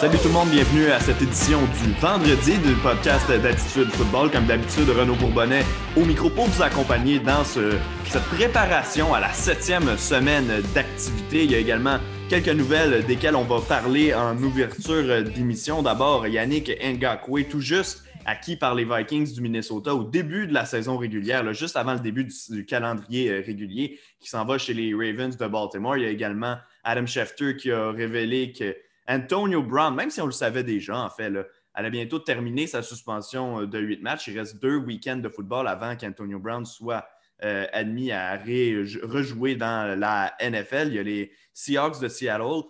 Salut tout le monde, bienvenue à cette édition du vendredi du podcast d'Attitude Football. Comme d'habitude, Renaud Bourbonnais au micro pour vous accompagner dans cette préparation à la septième semaine d'activité. Il y a également quelques nouvelles desquelles on va parler en ouverture d'émission. D'abord, Yannick Ngakwe, tout juste acquis par les Vikings du Minnesota au début de la saison régulière, juste avant le début du, calendrier euh, régulier, qui s'en va chez les Ravens de Baltimore. Il y a également Adam Schefter qui a révélé que Antonio Brown, même si on le savait déjà, en fait, elle a bientôt terminé sa suspension euh, de huit matchs. Il reste deux week-ends de football avant qu'Antonio Brown soit euh, admis à rejouer dans la NFL. Il y a les Seahawks de Seattle,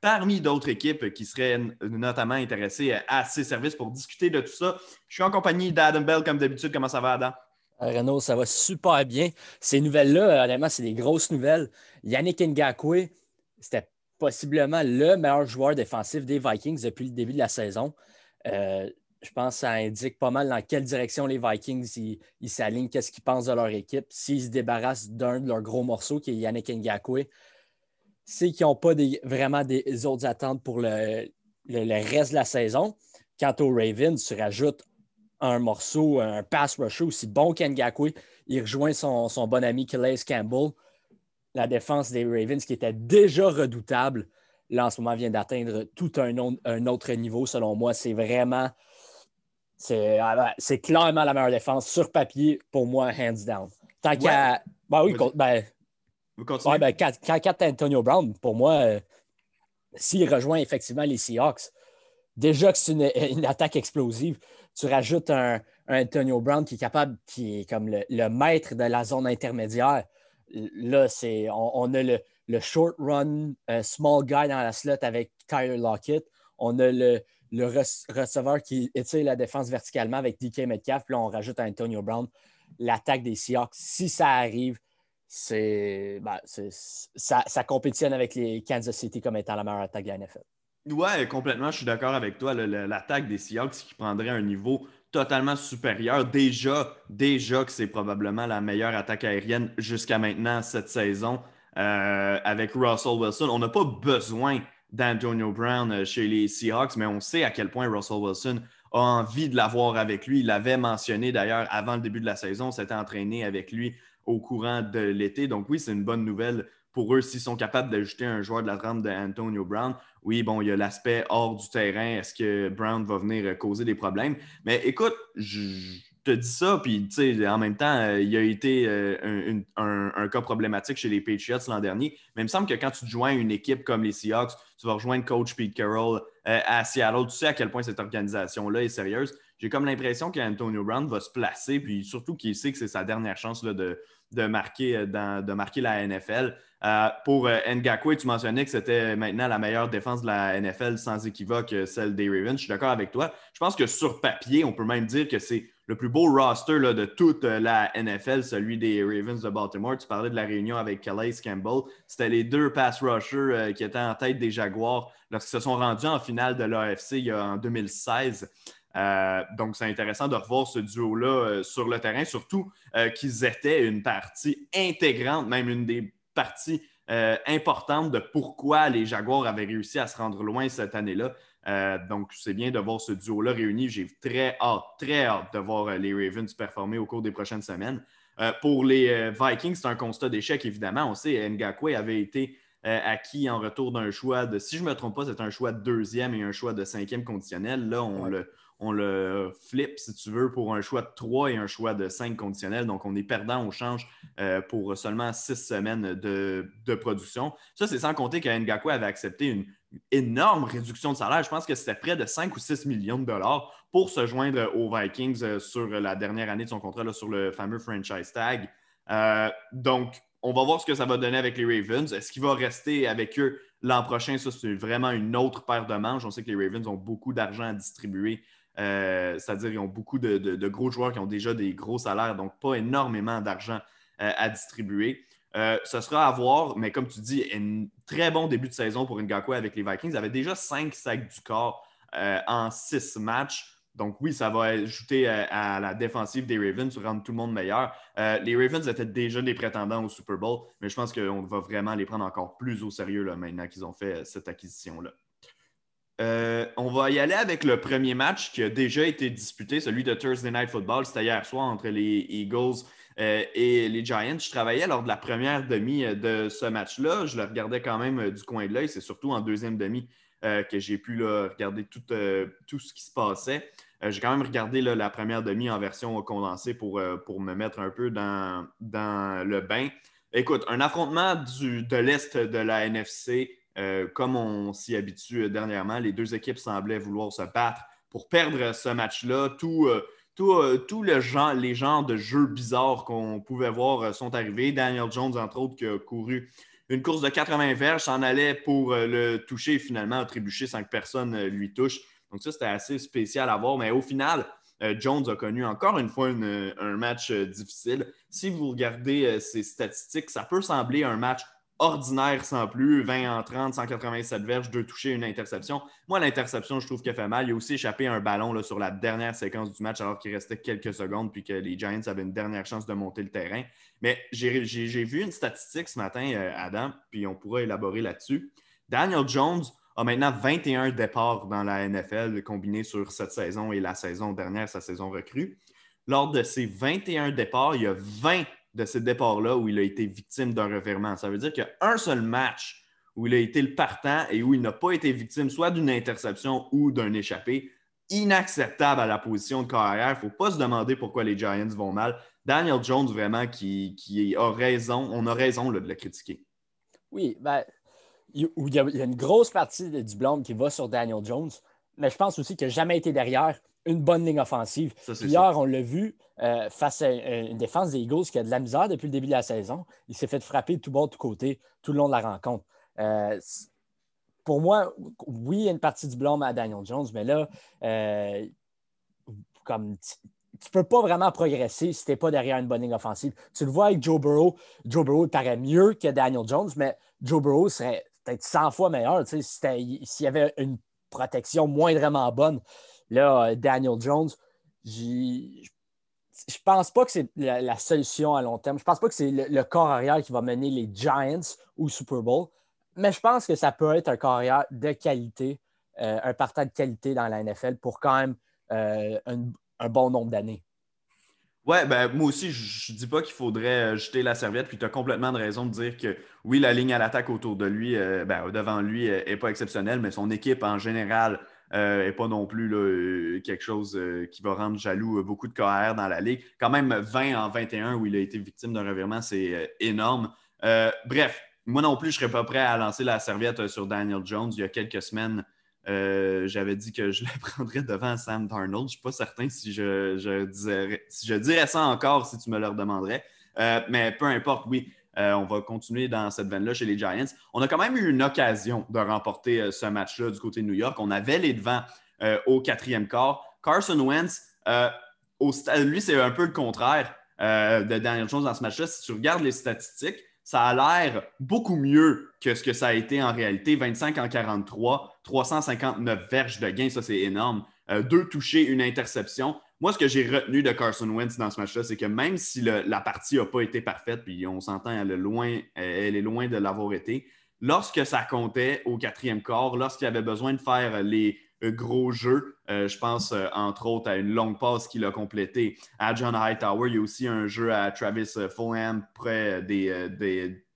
parmi d'autres équipes qui seraient notamment intéressées à ses services pour discuter de tout ça. Je suis en compagnie d'Adam Bell, comme d'habitude. Comment ça va, Adam? Euh, Renaud, ça va super bien. Ces nouvelles-là, honnêtement, c'est des grosses nouvelles. Yannick Ngakwe, c'était possiblement le meilleur joueur défensif des Vikings depuis le début de la saison. Euh, je pense que ça indique pas mal dans quelle direction les Vikings ils s'alignent, qu'est-ce qu'ils pensent de leur équipe. S'ils se débarrassent d'un de leurs gros morceaux, qui est Yannick Ngakwe, c'est qu'ils n'ont pas vraiment des autres attentes pour le, reste de la saison. Quant aux Ravens, tu rajoutes un morceau, un pass rusher aussi bon qu'Ngakwe. Il rejoint son, bon ami Calais Campbell la défense des Ravens, qui était déjà redoutable, là, en ce moment, vient d'atteindre tout un, autre niveau, selon moi. C'est vraiment. Ah, c'est clairement la meilleure défense sur papier, pour moi, hands down. Tant qu'à. Ben oui, ben, ben, quand, Antonio Brown, pour moi, euh, s'il rejoint effectivement les Seahawks, déjà que c'est une, attaque explosive, tu rajoutes un, Antonio Brown qui est capable, qui est comme le maître de la zone intermédiaire là, c'est, on, a le, short run euh, small guy dans la slot avec Tyler Lockett. On a le, receveur qui étire la défense verticalement avec DK Metcalf. Puis on rajoute Antonio Brown. L'attaque des Seahawks, si ça arrive, c'est, ben, ça, ça, compétitionne avec les Kansas City comme étant la meilleure attaque de la NFL. Ouais, complètement, je suis d'accord avec toi. L'attaque des Seahawks qui prendrait un niveau totalement supérieur. Déjà, déjà que c'est probablement la meilleure attaque aérienne jusqu'à maintenant cette saison euh, avec Russell Wilson. On n'a pas besoin d'Antonio Brown euh, chez les Seahawks, mais on sait à quel point Russell Wilson a envie de l'avoir avec lui. Il l'avait mentionné d'ailleurs avant le début de la saison, s'était entraîné avec lui au courant de l'été. Donc oui, c'est une bonne nouvelle pour eux s'ils sont capables d'ajouter un joueur de la trempe d'Antonio Brown. Oui, bon, il y a l'aspect hors du terrain. Est-ce que Brown va venir causer des problèmes? Mais écoute, je te dis ça, puis en même temps, euh, il a été euh, un, cas problématique chez les Patriots l'an dernier. Mais il me semble que quand tu joins une équipe comme les Seahawks, tu vas rejoindre coach Pete Carroll euh, à Seattle. Tu sais à quel point cette organisation-là est sérieuse. J'ai comme l'impression qu'Antonio Brown va se placer, puis surtout qu'il sait que c'est sa dernière chance là, de, de marquer, euh, dans, de marquer la NFL. Euh, pour euh, Ngakwe, tu mentionnais que c'était maintenant la meilleure défense de la NFL sans équivoque, celle des Ravens. Je suis d'accord avec toi. Je pense que sur papier, on peut même dire que c'est le plus beau roster de toute la NFL, celui des Ravens de Baltimore. Tu parlais de la réunion avec Calais Campbell. C'était les deux pass rushers qui étaient en tête des Jaguars lorsqu'ils se sont rendus en finale de l'AFC en 2016. Euh, donc, c'est intéressant de revoir ce duo-là euh, sur le terrain, surtout euh, qu'ils étaient une partie intégrante, même une des parties importantes de pourquoi les Jaguars avaient réussi à se rendre loin cette année-là. donc, c'est bien de voir ce duo-là réuni. J'ai très hâte, très hâte de voir les Ravens performer au cours des prochaines semaines. pour les Vikings, c'est un constat d'échec, évidemment. On sait, Ngakwe avait été acquis en retour d'un choix de, si je ne me trompe pas, c'est un choix de deuxième et un choix de cinquième conditionnel. Là, on le on le flip, si tu veux, pour un choix de 3 et un choix de 5 conditionnels. Donc, on est perdant au change euh, pour seulement 6 semaines de, production. Ça, c'est sans compter que avait accepté une énorme réduction de salaire. Je pense que c'était près de 5 ou 6 millions de dollars pour se joindre aux Vikings euh, sur la dernière année de son contrat, sur le fameux franchise tag. Euh, donc, on va voir ce que ça va donner avec les Ravens. Est-ce qu'il va rester avec eux l'an prochain? Ça, c'est vraiment une autre paire de manches. On sait que les Ravens ont beaucoup d'argent à distribuer euh, c'est-à-dire qu'ils ont beaucoup de, gros joueurs qui ont déjà des gros salaires, donc pas énormément d'argent euh, à distribuer. Euh, ce sera à voir, mais comme tu dis, un très bon début de saison pour Ngakwe avec les Vikings. Ils avaient déjà cinq sacs du corps en six matchs. Donc oui, ça va ajouter à, la défensive des Ravens, rendre tout le monde meilleur. les Ravens étaient déjà des prétendants au Super Bowl, mais je pense qu'on va vraiment les prendre encore plus au sérieux maintenant qu'ils ont fait cette acquisition-là. Euh, on va y aller avec le premier match qui a déjà été disputé, celui de Thursday Night Football. C'était hier soir entre les Eagles euh, et les Giants. Je travaillais lors de la première demi euh, de ce match-là. Je le regardais quand même du coin de l'œil. C'est surtout en deuxième demi que j'ai pu regarder tout, ce qui se passait. j'ai quand même regardé la première demi en version condensée pour, me mettre un peu dans, dans le bain. Écoute, un affrontement de l'Est de la NFC, euh, comme on s'y habitue euh, dernièrement, les deux équipes semblaient vouloir se battre pour perdre ce match-là. Tout, euh, les genres de jeux bizarres qu'on pouvait voir sont arrivés. Daniel Jones, entre autres, qui a couru une course de 80 verges, s'en allait pour le toucher finalement a trébuché sans que personne lui touche. Donc ça, c'était assez spécial à voir. Mais au final, Jones a connu encore une fois un match difficile. Si vous regardez ses statistiques, ça peut sembler un match ordinaire sans plus, 20 en 30, 187 verges, deux touchés, une interception. Moi, l'interception, je trouve qu'elle fait mal. Il a aussi échappé un ballon sur la dernière séquence du match alors qu'il restait quelques secondes puis que les Giants avaient une dernière chance de monter le terrain. Mais j'ai vu une statistique ce matin, euh, Adam, puis on pourra élaborer là-dessus. Daniel Jones a maintenant 21 départs dans la NFL combinés sur cette saison et la saison dernière, sa saison recrue. Lors de ces 21 départs, il y a 20 de ces départs-là où il a été victime d'un revirement. Ça veut dire qu'il y a un seul match où il a été le partant et où il n'a pas été victime soit d'une interception ou d'un échappé. Inacceptable à la position de carrière. Il ne faut pas se demander pourquoi les Giants vont mal. Daniel Jones, vraiment, qui, a raison, on a raison de le critiquer. Oui, ben, il y, a, une grosse partie du blâme qui va sur Daniel Jones, mais je pense aussi qu'il n'a jamais été derrière une bonne ligne offensive. hier, on l'a vu euh, face à une défense des Eagles qui a de la misère depuis le début de la saison. Il s'est fait frapper de tout bord, de tout côté, tout le long de la rencontre. Euh, pour moi, oui, il y a une partie du blâme à Daniel Jones, mais là, euh, comme tu ne peux pas vraiment progresser si tu n'es pas derrière une bonne ligne offensive. Tu le vois avec Joe Burrow. Joe Burrow paraît mieux que Daniel Jones, mais Joe Burrow serait peut-être 100 fois meilleur s'il y avait une protection moindrement bonne. Là, euh, Daniel Jones, je pense pas que c'est la, solution à long terme. Je pense pas que c'est le, corps arrière qui va mener les Giants au Super Bowl, mais je pense que ça peut être un corps arrière de qualité, euh, un partant de qualité dans la NFL pour quand même euh, un, bon nombre d'années. Ouais, ben, moi aussi, je ne dis pas qu'il faudrait jeter la serviette, puis tu as complètement de raison de dire que oui, la ligne à l'attaque autour de lui, ben, devant lui, n'est pas exceptionnelle, mais son équipe en général euh, et pas non plus euh, quelque chose euh, qui va rendre jaloux beaucoup de KR dans la ligue. Quand même 20 en 21 où il a été victime d'un revirement, c'est énorme. bref, moi non plus, je ne serais pas prêt à lancer la serviette sur Daniel Jones. Il y a quelques semaines, j'avais dit que je le prendrais devant Sam Darnold. Je ne suis pas certain si je, dirais, ça encore si tu me le demanderais. mais peu importe, oui. Euh, on va continuer dans cette veine-là chez les Giants. On a quand même eu une occasion de remporter euh, ce match-là du côté de New York. On avait les devants euh, au quatrième quart. Carson Wentz, lui, c'est un peu le contraire de Daniel Jones dans ce match-là. Si tu regardes les statistiques, ça a l'air beaucoup mieux que ce que ça a été en réalité. 25 en 43, 359 verges de gain, ça c'est énorme. deux touchés, une interception. Moi, ce que j'ai retenu de Carson Wentz dans ce match-là, c'est que même si la partie n'a pas été parfaite, puis on s'entend, elle, est loin, elle est loin de l'avoir été, lorsque ça comptait au quatrième quart, lorsqu'il avait besoin de faire les euh, gros jeux, euh, je pense euh, entre autres à une longue passe qu'il a complétée à John Hightower. Il y a aussi un jeu à Travis Fulham près des,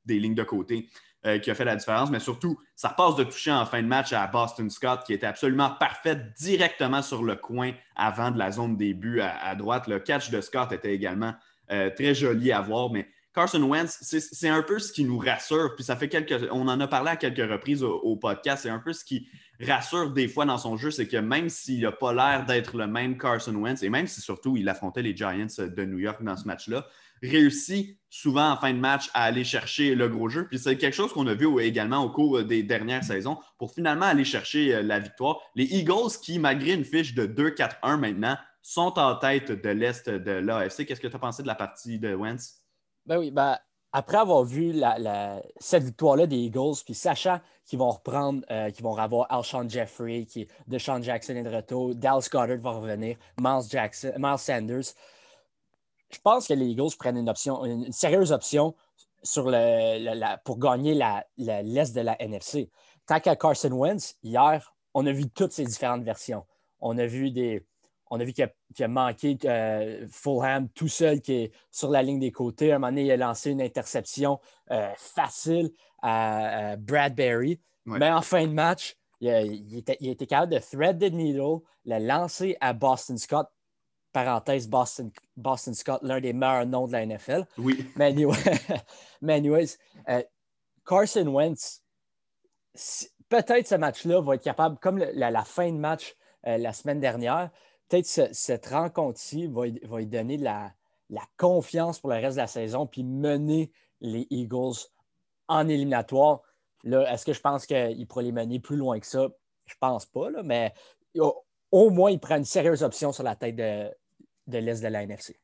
des lignes de côté. Euh, qui a fait la différence, mais surtout, ça passe de toucher en fin de match à Boston Scott, qui était absolument parfaite directement sur le coin avant de la zone début à, droite. Le catch de Scott était également euh, très joli à voir, mais Carson Wentz, c'est un peu ce qui nous rassure, puis ça fait quelques. On en a parlé à quelques reprises au, podcast, c'est un peu ce qui rassure des fois dans son jeu, c'est que même s'il n'a pas l'air d'être le même Carson Wentz, et même si surtout il affrontait les Giants de New York dans ce match-là, réussit souvent en fin de match à aller chercher le gros jeu. Puis c'est quelque chose qu'on a vu également au cours des dernières saisons pour finalement aller chercher euh, la victoire. Les Eagles qui, malgré une fiche de 2-4-1 maintenant, sont en tête de l'Est de l'AFC. Qu'est-ce que tu as pensé de la partie de Wentz? Ben oui, ben, après avoir vu cette victoire-là des Eagles, puis sachant qu'ils vont reprendre, euh, qu'ils vont avoir Alshon Jeffrey, qui, DeShaun Jackson et de retour, Dallas Goddard va revenir, Miles, Jackson, Miles Sanders, je pense que les Eagles prennent une option, une, sérieuse option sur le, pour gagner l'Est de la NFC. Tant qu'à Carson Wentz, hier, on a vu toutes ces différentes versions. On a vu des. On a vu qu'il a, manqué euh, Fulham tout seul qui est sur la ligne des côtés. À un moment donné, il a lancé une interception euh, facile à, Bradbury. Mais en fin de match, il, était, il, était, capable de thread the needle, le lancer à Boston Scott. Parenthèse, Boston, Boston Scott, l'un des meilleurs noms de la NFL. Oui. Mais, anyways, euh, Carson Wentz, peut-être ce match-là va être capable, comme la, fin de match euh, la semaine dernière, peut-être cette rencontre-ci va, va, lui donner la, la, confiance pour le reste de la saison puis mener les Eagles en éliminatoire. Là, est-ce que je pense qu'il pourrait les mener plus loin que ça? Je pense pas, là, mais au, moins, il prend une sérieuse option sur la tête de, de l'Est de la NFC.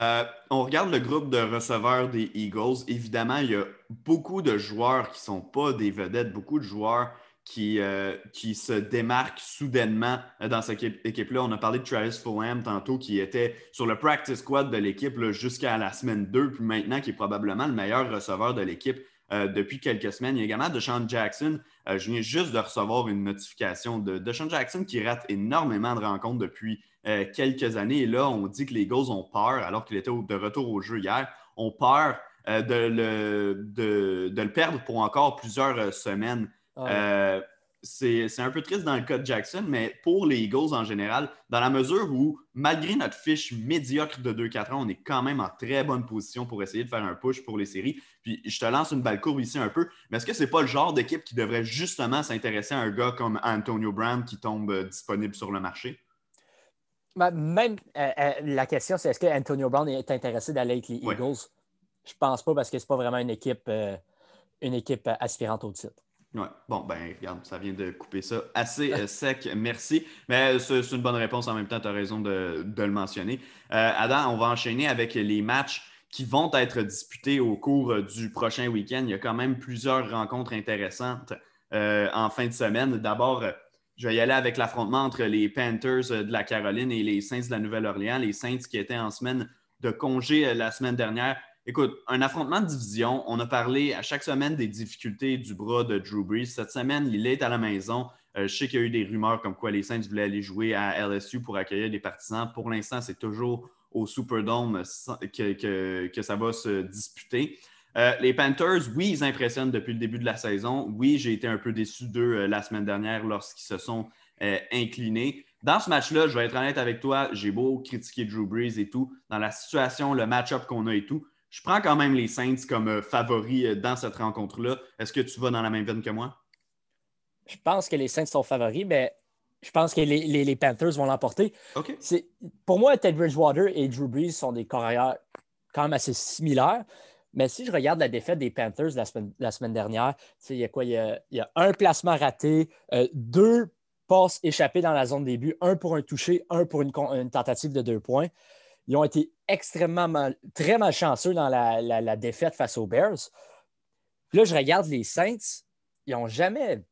Euh, on regarde le groupe de receveurs des Eagles. Évidemment, il y a beaucoup de joueurs qui ne sont pas des vedettes, beaucoup de joueurs qui, euh, se démarquent soudainement dans cette équipe-là. On a parlé de Travis Fulham tantôt, qui était sur le practice squad de l'équipe jusqu'à la semaine 2, puis maintenant qui est probablement le meilleur receveur de l'équipe. Euh, depuis quelques semaines. Il y a également DeShaun Jackson. je viens juste de recevoir une notification de DeShaun Jackson qui rate énormément de rencontres depuis euh, quelques années. Et là, on dit que les Eagles ont peur, alors qu'il était de retour au jeu hier, ont peur euh, de, le, de, le, perdre pour encore plusieurs euh, semaines. Ah c'est un peu triste dans le cas de Jackson, mais pour les Eagles en général, dans la mesure où, malgré notre fiche médiocre de 2-4 ans, on est quand même en très bonne position pour essayer de faire un push pour les séries. Puis je te lance une balle courbe ici un peu, mais est-ce que ce n'est pas le genre d'équipe qui devrait justement s'intéresser à un gars comme Antonio Brown qui tombe disponible sur le marché? Même euh, euh, la question, c'est est-ce que Antonio Brown est intéressé d'aller avec les Eagles? Je pense pas parce que c'est pas vraiment une équipe, euh, une équipe aspirante au titre. Oui, bon, ben, regarde, ça vient de couper ça assez sec, merci. Mais c'est une bonne réponse en même temps, tu as raison de, le mentionner. Adam, on va enchaîner avec les matchs qui vont être disputés au cours du prochain week-end. Il y a quand même plusieurs rencontres intéressantes en fin de semaine. D'abord, je vais y aller avec l'affrontement entre les Panthers euh, de la Caroline et les Saints de la Nouvelle-Orléans. Les Saints qui étaient en semaine de congé euh, la semaine dernière. Écoute, un affrontement de division. On a parlé à chaque semaine des difficultés du bras de Drew Brees. Cette semaine, il est à la maison. Euh, je sais qu'il y a eu des rumeurs comme quoi les Saints voulaient aller jouer à LSU pour accueillir des partisans. Pour l'instant, c'est toujours au Superdome que, que ça va se disputer. Euh, les Panthers, oui, ils impressionnent depuis le début de la saison. Oui, j'ai été un peu déçu d'eux euh, la semaine dernière lorsqu'ils se sont euh, inclinés. Dans ce match-là, je vais être honnête avec toi, j'ai beau critiquer Drew Brees et tout, dans la situation, le match-up qu'on a et tout, je prends quand même les Saints comme favoris dans cette rencontre-là. Est-ce que tu vas dans la même veine que moi? Je pense que les Saints sont favoris, mais je pense que les, Panthers vont l'emporter. Pour moi, Ted Bridgewater et Drew Brees sont des carrières quand même assez similaires. Mais si je regarde la défaite des Panthers la semaine, dernière, il y a quoi? Il y un placement raté, euh, deux passes échappées dans la zone début, un pour un touché, un pour une, tentative de deux points. Ils ont été extrêmement mal, très malchanceux dans la, défaite face aux Bears. là, je regarde les Saints, ils n'ont jamais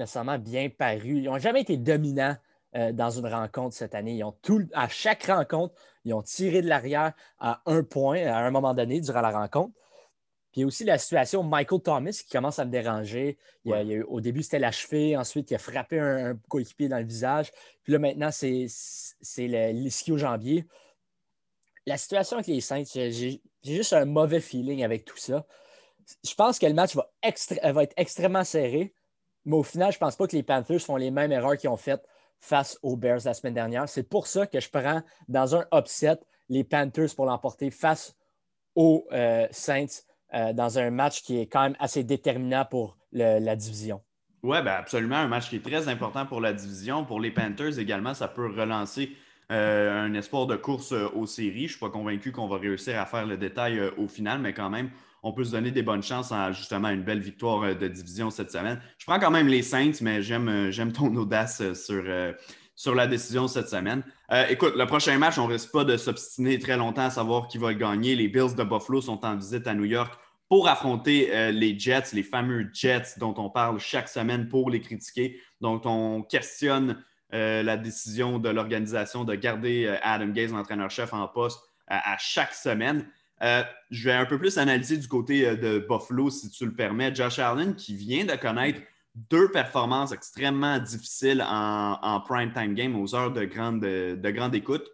nécessairement bien paru, ils n'ont jamais été dominants euh, dans une rencontre cette année. Ils ont tout, à chaque rencontre, ils ont tiré de l'arrière à un point à un moment donné durant la rencontre. Puis il y a aussi la situation Michael Thomas qui commence à me déranger. au début, c'était la cheville, ensuite, il a frappé un, coéquipier dans le visage. Puis là, maintenant, c'est l'ischio-jambier. La situation avec les Saints, j'ai juste un mauvais feeling avec tout ça. Je pense que le match va, va, être extrêmement serré, mais au final, je ne pense pas que les Panthers font les mêmes erreurs qu'ils ont faites face aux Bears la semaine dernière. C'est pour ça que je prends dans un upset les Panthers pour l'emporter face aux euh, Saints euh, dans un match qui est quand même assez déterminant pour la division. Oui, ben absolument. Un match qui est très important pour la division. Pour les Panthers également, ça peut relancer euh, un espoir de course euh, aux séries. Je ne suis pas convaincu qu'on va réussir à faire le détail au final, mais quand même, on peut se donner des bonnes chances à justement une belle victoire de division cette semaine. Je prends quand même les Saints, mais j'aime ton audace sur, sur la décision cette semaine. écoute, le prochain match, on ne risque pas de s'obstiner très longtemps à savoir qui va gagner. Les Bills de Buffalo sont en visite à New York pour affronter euh, les Jets, les fameux Jets dont on parle chaque semaine pour les critiquer, dont on questionne euh, la décision de l'organisation de garder euh, Adam Gaze, l'entraîneur-chef, en poste à chaque semaine. je vais un peu plus analyser du côté de Buffalo, si tu le permets. Josh Allen, qui vient de connaître deux performances extrêmement difficiles en, prime time game aux heures de grande, de grande écoute.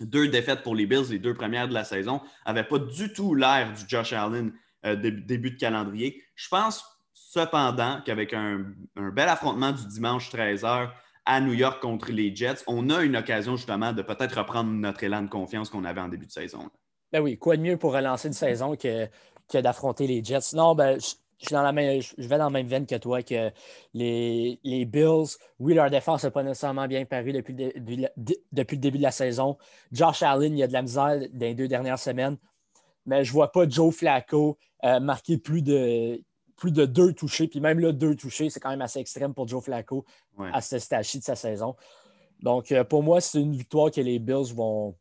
Deux défaites pour les Bills, les deux premières de la saison, n'avaient pas du tout l'air du Josh Allen euh, début de calendrier. Je pense cependant qu'avec un, bel affrontement du dimanche 13h à New York contre les Jets, on a une occasion justement de peut-être reprendre notre élan de confiance qu'on avait en début de saison. Ben oui, quoi de mieux pour relancer une saison que, d'affronter les Jets? Non, ben, je, même, je vais dans la même veine que toi, que les, les Bills, oui, leur défense n'a pas nécessairement bien paru depuis le, depuis le début de la saison. Josh Allen, il y a de la misère dans les deux dernières semaines, mais je ne vois pas Joe Flacco euh, marquer plus de, plus de deux touchés. Puis même là, deux touchés, c'est quand même assez extrême pour Joe Flacco à ce stage de sa saison. Donc, euh, pour moi, c'est une victoire que les Bills vont,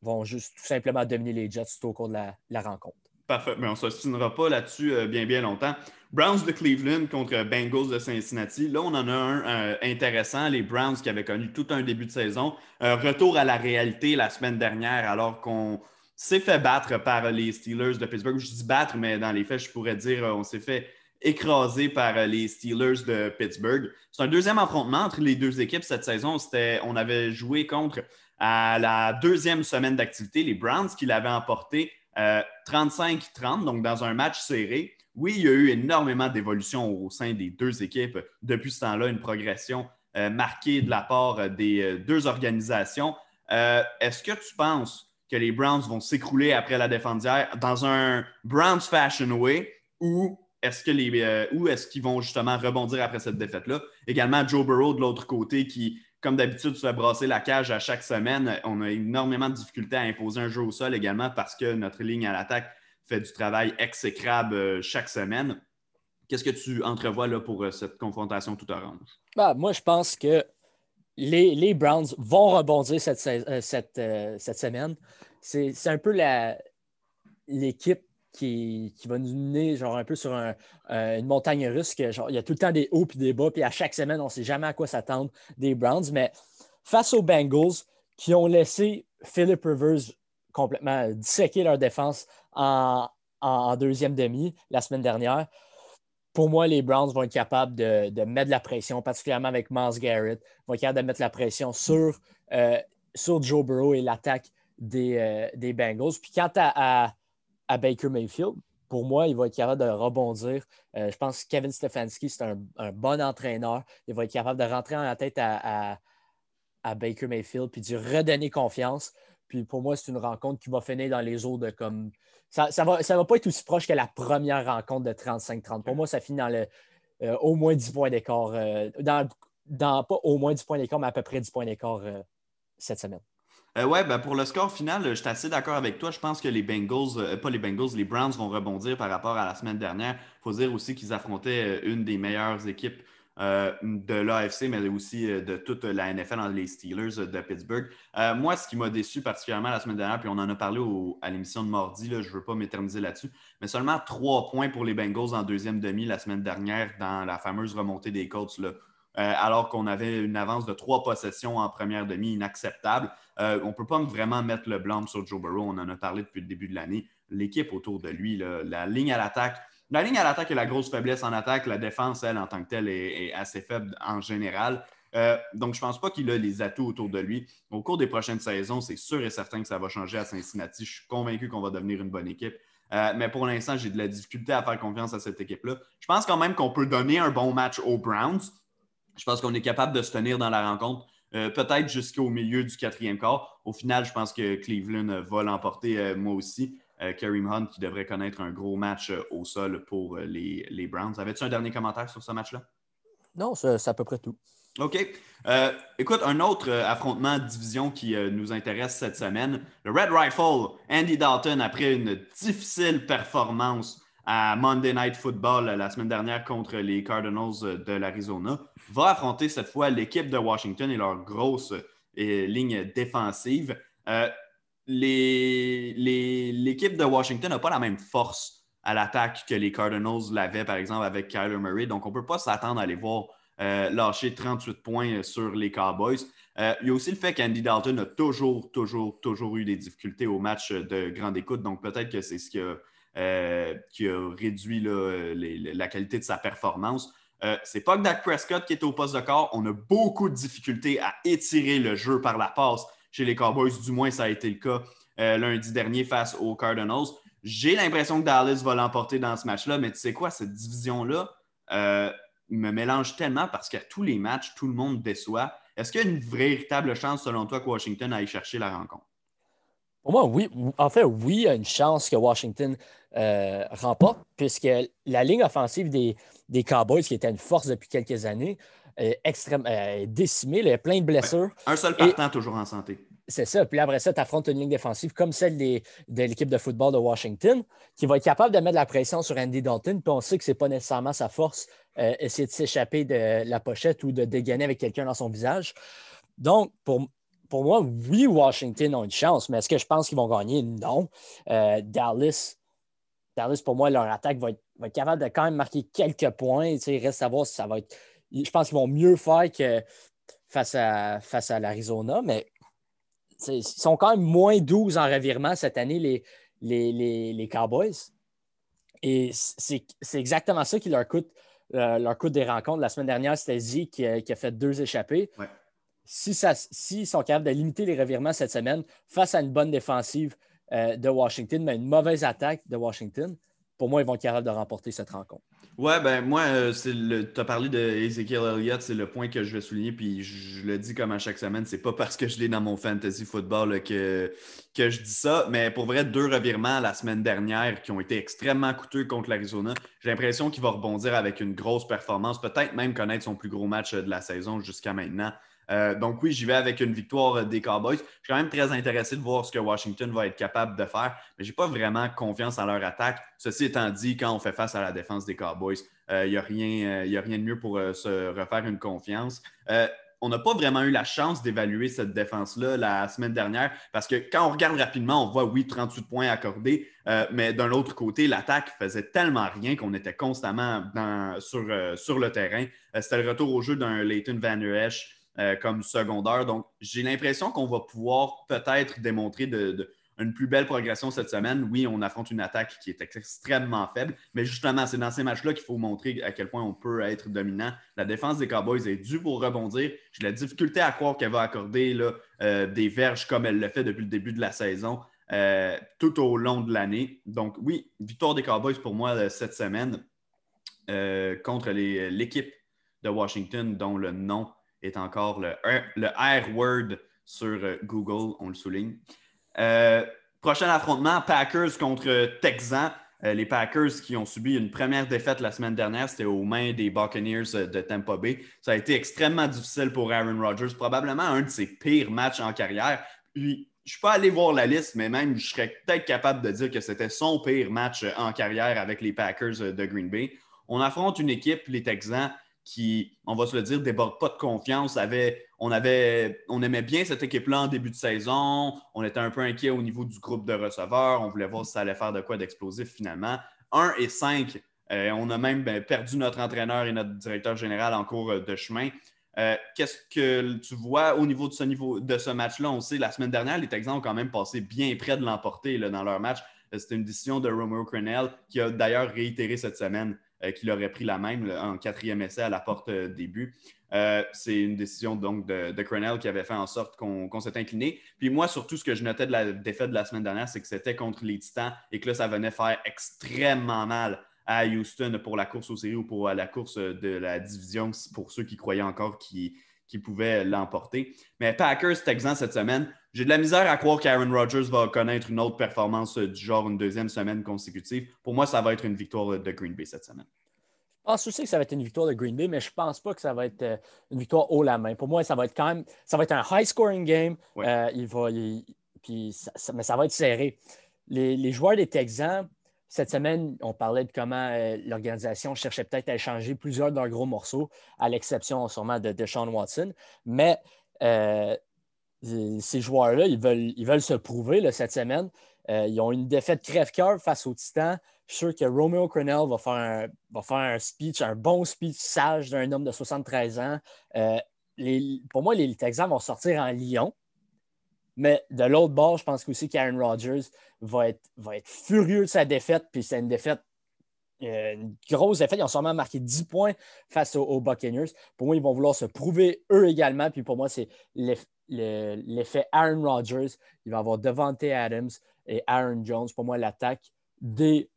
vont juste tout simplement dominer les Jets tout au cours de la, rencontre. Parfait, mais on ne s'ostinera pas là-dessus euh, bien, bien longtemps. Browns de Cleveland contre Bengals de Cincinnati. Là, on en a un euh, intéressant. Les Browns qui avaient connu tout un début de saison. retour à la réalité la semaine dernière, alors qu'on s'est fait battre par les Steelers de Pittsburgh. Je dis battre, mais dans les faits, je pourrais dire on s'est fait écraser par les Steelers de Pittsburgh. C'est un deuxième affrontement entre les deux équipes cette saison. On avait joué contre à la deuxième semaine d'activité les Browns qui l'avaient emporté 35-30, euh, donc dans un match serré. Oui, il y a eu énormément d'évolution au sein des deux équipes depuis ce temps-là, une progression euh, marquée de la part des euh, deux organisations. Est-ce que tu penses que les Browns vont s'écrouler après la défense dans un Browns fashion way ou euh, est-ce qu'ils vont justement rebondir après cette défaite-là? Également, Joe Burrow de l'autre côté qui, comme d'habitude, se fait brasser la cage à chaque semaine. On a énormément de difficultés à imposer un jeu au sol également parce que notre ligne à l'attaque fait du travail exécrable euh, chaque semaine. Qu'est-ce que tu entrevois là, pour euh, cette confrontation tout orange? Bah, moi, je pense que les, Browns vont rebondir cette, semaine. C'est un peu l'équipe qui, va nous mener genre, un peu sur une montagne russe. il y a tout le temps des hauts et des bas, puis à chaque semaine, on ne sait jamais à quoi s'attendre des Browns. Mais face aux Bengals, qui ont laissé Philip Rivers complètement disséquer leur défense en deuxième demi la semaine dernière, pour moi, les Browns vont être capables de, mettre de la pression, particulièrement avec Miles Garrett, vont être capables de mettre la pression sur, euh, sur Joe Burrow et l'attaque des, euh, des, Bengals. Puis quant à, à, Baker Mayfield, pour moi, il va être capable de rebondir. Euh, je pense que Kevin Stefanski, c'est un, bon entraîneur. Il va être capable de rentrer la tête à, à Baker Mayfield puis de redonner confiance. Puis pour moi, c'est une rencontre qui va finir dans les eaux de comme ça ne va, ça va pas être aussi proche que la première rencontre de 35-30. Pour moi, ça finit dans le euh, au moins 10 points d'écart. Dans, dans, pas au moins 10 points d'écart, mais à peu près 10 points d'écart cette semaine. Ouais, ben pour le score final, je suis assez d'accord avec toi. Je pense que les Bengals, pas les Bengals, les Browns vont rebondir par rapport à la semaine dernière. Il faut dire aussi qu'ils affrontaient une des meilleures équipes euh, de l'AFC, mais aussi euh, de toute la NFL dans les Steelers de Pittsburgh. Euh, moi, ce qui m'a déçu particulièrement la semaine dernière, puis on en a parlé à l'émission de mardi, je ne veux pas m'éterniser là-dessus, mais seulement trois points pour les Bengals en deuxième demi la semaine dernière dans la fameuse remontée des Colts. alors qu'on avait une avance de trois possessions en première demi inacceptable. On ne peut pas vraiment mettre le blanc sur Joe Burrow, on en a parlé depuis le début de l'année. L'équipe autour de lui, la ligne à l'attaque, la ligne à l'attaque est la grosse faiblesse en attaque. La défense, elle, en tant que telle, est, assez faible en général. Euh, donc, je ne pense pas qu'il a les atouts autour de lui. Au cours des prochaines saisons, c'est sûr et certain que ça va changer à Cincinnati. Je suis convaincu qu'on va devenir une bonne équipe. Euh, mais pour l'instant, j'ai de la difficulté à faire confiance à cette équipe-là. Je pense quand même qu'on peut donner un bon match aux Browns. Je pense qu'on est capable de se tenir dans la rencontre, euh, peut-être jusqu'au milieu du quatrième quart. Au final, je pense que Cleveland va l'emporter, moi aussi. Euh, Kareem Hunt qui devrait connaître un gros match euh, au sol pour euh, les, les Browns. Avais-tu un dernier commentaire sur ce match-là? Non, c'est à peu près tout. OK. écoute, un autre affrontement de division qui nous intéresse cette semaine. Le Red Rifle, Andy Dalton, après une difficile performance à Monday Night Football la semaine dernière contre les Cardinals de l'Arizona, va affronter cette fois l'équipe de Washington et leur grosse ligne défensive l'équipe de Washington n'a pas la même force à l'attaque que les Cardinals l'avaient, par exemple, avec Kyler Murray. Donc, on ne peut pas s'attendre à les voir euh, lâcher 38 points sur les Cowboys. Euh, il y a aussi le fait qu'Andy Dalton a toujours, toujours, toujours eu des difficultés au match de grande écoute. Donc, peut-être que c'est ce qui a, euh, réduit la qualité de sa performance. Euh, c'est pas que Dak Prescott qui est au poste de corps. On a beaucoup de difficultés à étirer le jeu par la passe chez les Cowboys. Du moins, ça a été le cas euh, lundi dernier face aux Cardinals. J'ai l'impression que Dallas va l'emporter dans ce match-là, mais tu sais quoi, cette division-là euh, me mélange tellement parce qu'à tous les matchs, tout le monde déçoit. Est-ce qu'il y a une véritable chance, selon toi, que Washington aille chercher la rencontre? Pour moi, oui. En fait, oui, il y a une chance que Washington euh, remporte, puisque la ligne offensive des, des, Cowboys, qui était une force depuis quelques années, est extrêmement décimée. Il y a plein de blessures. Un seul partant toujours en santé. C'est ça. Puis après ça, tu affrontes une ligne défensive comme celle de l'équipe de football de Washington, qui va être capable de mettre la pression sur Andy Dalton. Puis on sait que ce n'est pas nécessairement sa force, euh, essayer de s'échapper de la pochette ou de dégainer avec quelqu'un dans son visage. Donc, pour, pour moi, oui, Washington a une chance, mais est-ce que je pense qu'ils vont gagner? Non. Euh, Dallas, Dallas, pour moi, leur attaque va être, capable de quand même marquer quelques points. Il reste à voir si ça va être. Je pense qu'ils vont mieux faire que face à, face à l'Arizona, mais ils sont quand même moins 12 en revirement cette année, les, les, Cowboys. Et c'est exactement ça qui leur coûte, euh, leur coûte des rencontres. La semaine dernière, c'était Z qui, a fait deux échappées. Si sont capables de limiter les revirements cette semaine face à une bonne défensive euh, de Washington, mais une mauvaise attaque de Washington, pour moi, ils vont être capables de remporter cette rencontre. Ouais, ben moi, euh, tu as parlé de Elliott, c'est le point que je vais souligner, puis je, le dis comme à chaque semaine, c'est pas parce que je l'ai dans mon fantasy football que, que je dis ça, mais pour vrai, deux revirements la semaine dernière qui ont été extrêmement coûteux contre l'Arizona. J'ai l'impression qu'il va rebondir avec une grosse performance, peut-être même connaître son plus gros match de la saison jusqu'à maintenant. Euh, donc oui, j'y vais avec une victoire des Cowboys. Je suis quand même très intéressé de voir ce que Washington va être capable de faire, mais je n'ai pas vraiment confiance en leur attaque. Ceci étant dit, quand on fait face à la défense des Cowboys, il euh, n'y a, rien, euh, a rien de mieux pour se refaire une confiance. on n'a pas vraiment eu la chance d'évaluer cette défense-là la semaine dernière parce que quand on regarde rapidement, on voit, oui, 38 points accordés, mais d'un autre côté, l'attaque faisait tellement rien qu'on était constamment sur, sur le terrain. C'était le retour au jeu d'un Leighton Van Esch euh, comme secondaire. Donc, j'ai l'impression qu'on va pouvoir peut-être démontrer une plus belle progression cette semaine. Oui, on affronte une attaque qui est extrêmement faible, mais justement, c'est dans ces matchs-là qu'il faut montrer à quel point on peut être dominant. La défense des Cowboys est due pour rebondir. J'ai la difficulté à croire qu'elle va accorder euh, des verges comme elle le fait depuis le début de la saison. Euh, tout au long de l'année. Donc, oui, victoire des Cowboys pour moi cette semaine contre l'équipe de Washington, dont le nom est encore le, le R-word sur euh, Google, on le souligne. Euh, prochain affrontement, Packers contre Texans. Euh, les Packers qui ont subi une première défaite la semaine dernière, c'était aux mains des Buccaneers de Tampa Bay. Ça a été extrêmement difficile pour Aaron Rodgers, probablement un de ses pires matchs en carrière. Puis, je ne suis pas allé voir la liste, mais même je serais peut-être capable de dire que c'était son pire match en carrière avec les Packers de Green Bay. On affronte une équipe, les Texans, qui, on va se le dire, déborde pas de confiance. on, avait, on aimait bien cette équipe-là en début de saison. On était un peu inquiet au niveau du groupe de receveurs. On voulait voir si ça allait faire de quoi d'explosif finalement. 1 et 5, euh, on a même ben, perdu notre entraîneur et notre directeur général en cours de chemin. Euh, qu'est-ce que tu vois au niveau de ce, niveau, de ce match-là? On sait, la semaine dernière, les Texans ont quand même passé bien près de l'emporter dans leur match. Euh, c'était une décision de Romeo Crennel qui a d'ailleurs réitéré cette semaine qu'il aurait pris la même en quatrième essai à la porte euh, début. Euh, c'est une décision donc de, de qui avait fait en sorte qu'on s'est incliné. Puis moi, surtout, ce que je notais de la défaite de la semaine dernière, c'est que c'était contre les Titans et que là, ça venait faire extrêmement mal à Houston pour la course aux séries ou pour la course de la division, pour ceux qui croyaient encore qu'ils pouvaient l'emporter. Mais Packers, Texans cette semaine, j'ai de la misère à croire qu'Aaron Rodgers va connaître une autre performance du genre une deuxième semaine consécutive. Pour moi, ça va être une victoire de Green Bay cette semaine. Je pense aussi que ça va être une victoire de Green Bay, mais je ne pense pas que ça va être euh, une victoire haut la main. Pour moi, ça va être quand même ça va être un high scoring game. Euh, il va, puis mais ça va être serré. Les, joueurs des Texans, cette semaine, on parlait de comment euh, l'organisation cherchait peut-être à échanger plusieurs de leurs gros morceaux, à l'exception sûrement de Deshaun Watson. Mais ces joueurs-là, ils veulent, ils veulent se prouver cette semaine. ils ont une défaite crève-cœur face aux Titans. Je suis sûr que Romeo Crennel va faire un, va faire un speech, un bon speech sage d'un homme de 73 ans. Euh, pour moi, les Texans vont sortir en Lyon. Mais de l'autre bord, je pense aussi qu'Aaron Rodgers va être, furieux de sa défaite, puis c'est une défaite une grosse défaite. Ils ont sûrement marqué 10 points face aux, Buccaneers. Pour moi, ils vont vouloir se prouver eux également. Puis pour moi, c'est l'effet Aaron Rodgers. Il va avoir Devante Adams et Aaron Jones. Pour moi, l'attaque des,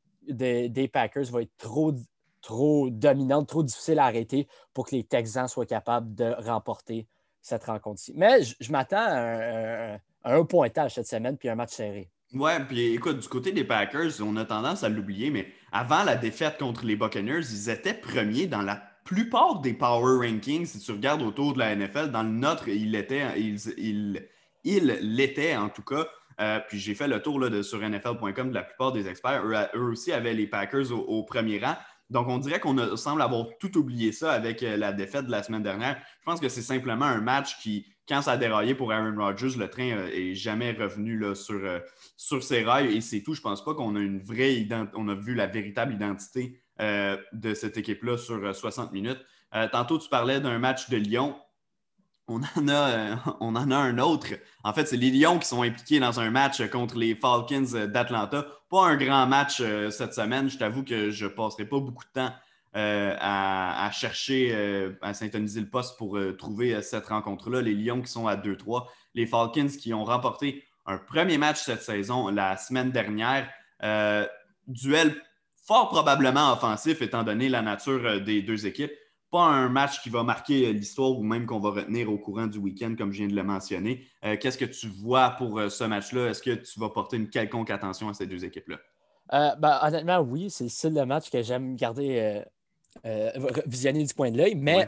Packers va être trop dominante, trop difficile à arrêter pour que les Texans soient capables de remporter cette rencontre-ci. Mais je, m'attends à un, pointage cette semaine puis un match serré. Ouais, puis écoute, du côté des Packers, on a tendance à l'oublier, mais avant la défaite contre les Buccaneers, ils étaient premiers dans la plupart des power rankings. Si tu regardes autour de la NFL, dans le nôtre, il l'était, il, il, en tout cas. Euh, puis j'ai fait le tour là, de, sur NFL.com de la plupart des experts. Eux, aussi avaient les Packers au, premier rang. Donc, on dirait qu'on semble avoir tout oublié ça avec euh, la défaite de la semaine dernière. Je pense que c'est simplement un match qui, quand ça a déraillé pour Aaron Rodgers, le train n'est euh, jamais revenu sur, sur ses rails et c'est tout. Je ne pense pas qu'on a une vraie on a vu la véritable identité de cette équipe-là sur 60 minutes. tantôt, tu parlais d'un match de Lyon on en, a, euh, on un autre. En fait, c'est les Lions qui sont impliqués dans un match contre les Falcons d'Atlanta. Pas un grand match euh, cette semaine. Je t'avoue que je ne passerai pas beaucoup de temps euh, à, chercher, à syntoniser le poste pour trouver cette rencontre-là. Les Lions qui sont à 2-3. Les Falcons qui ont remporté un premier match cette saison la semaine dernière. duel fort probablement offensif étant donné la nature des deux équipes un match qui va marquer euh, l'histoire ou même qu'on va retenir au courant du week-end, comme je viens de le mentionner. Euh, qu'est-ce que tu vois pour euh, ce match-là? Est-ce que tu vas porter une quelconque attention à ces deux équipes-là? Ben, honnêtement, oui, c'est le style de match que j'aime garder, visionner du point de l'œil, mais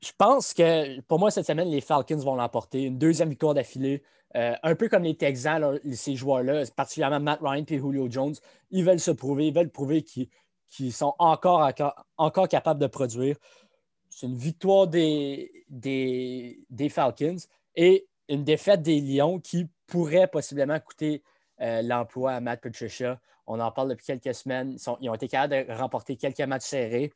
je pense que pour moi, cette semaine, les Falcons vont l'emporter. Une deuxième victoire d'affilée. un peu comme les Texans, ces joueurs-là, particulièrement Matt Ryan et Julio Jones, ils veulent se prouver, ils veulent prouver qu'ils sont encore, encore, encore capables de produire c'est une victoire des, Falcons et une défaite des Lions qui pourrait possiblement coûter euh, l'emploi à Matt Patricia. On en parle depuis quelques semaines. Ils, ont été capables de remporter quelques matchs serrés.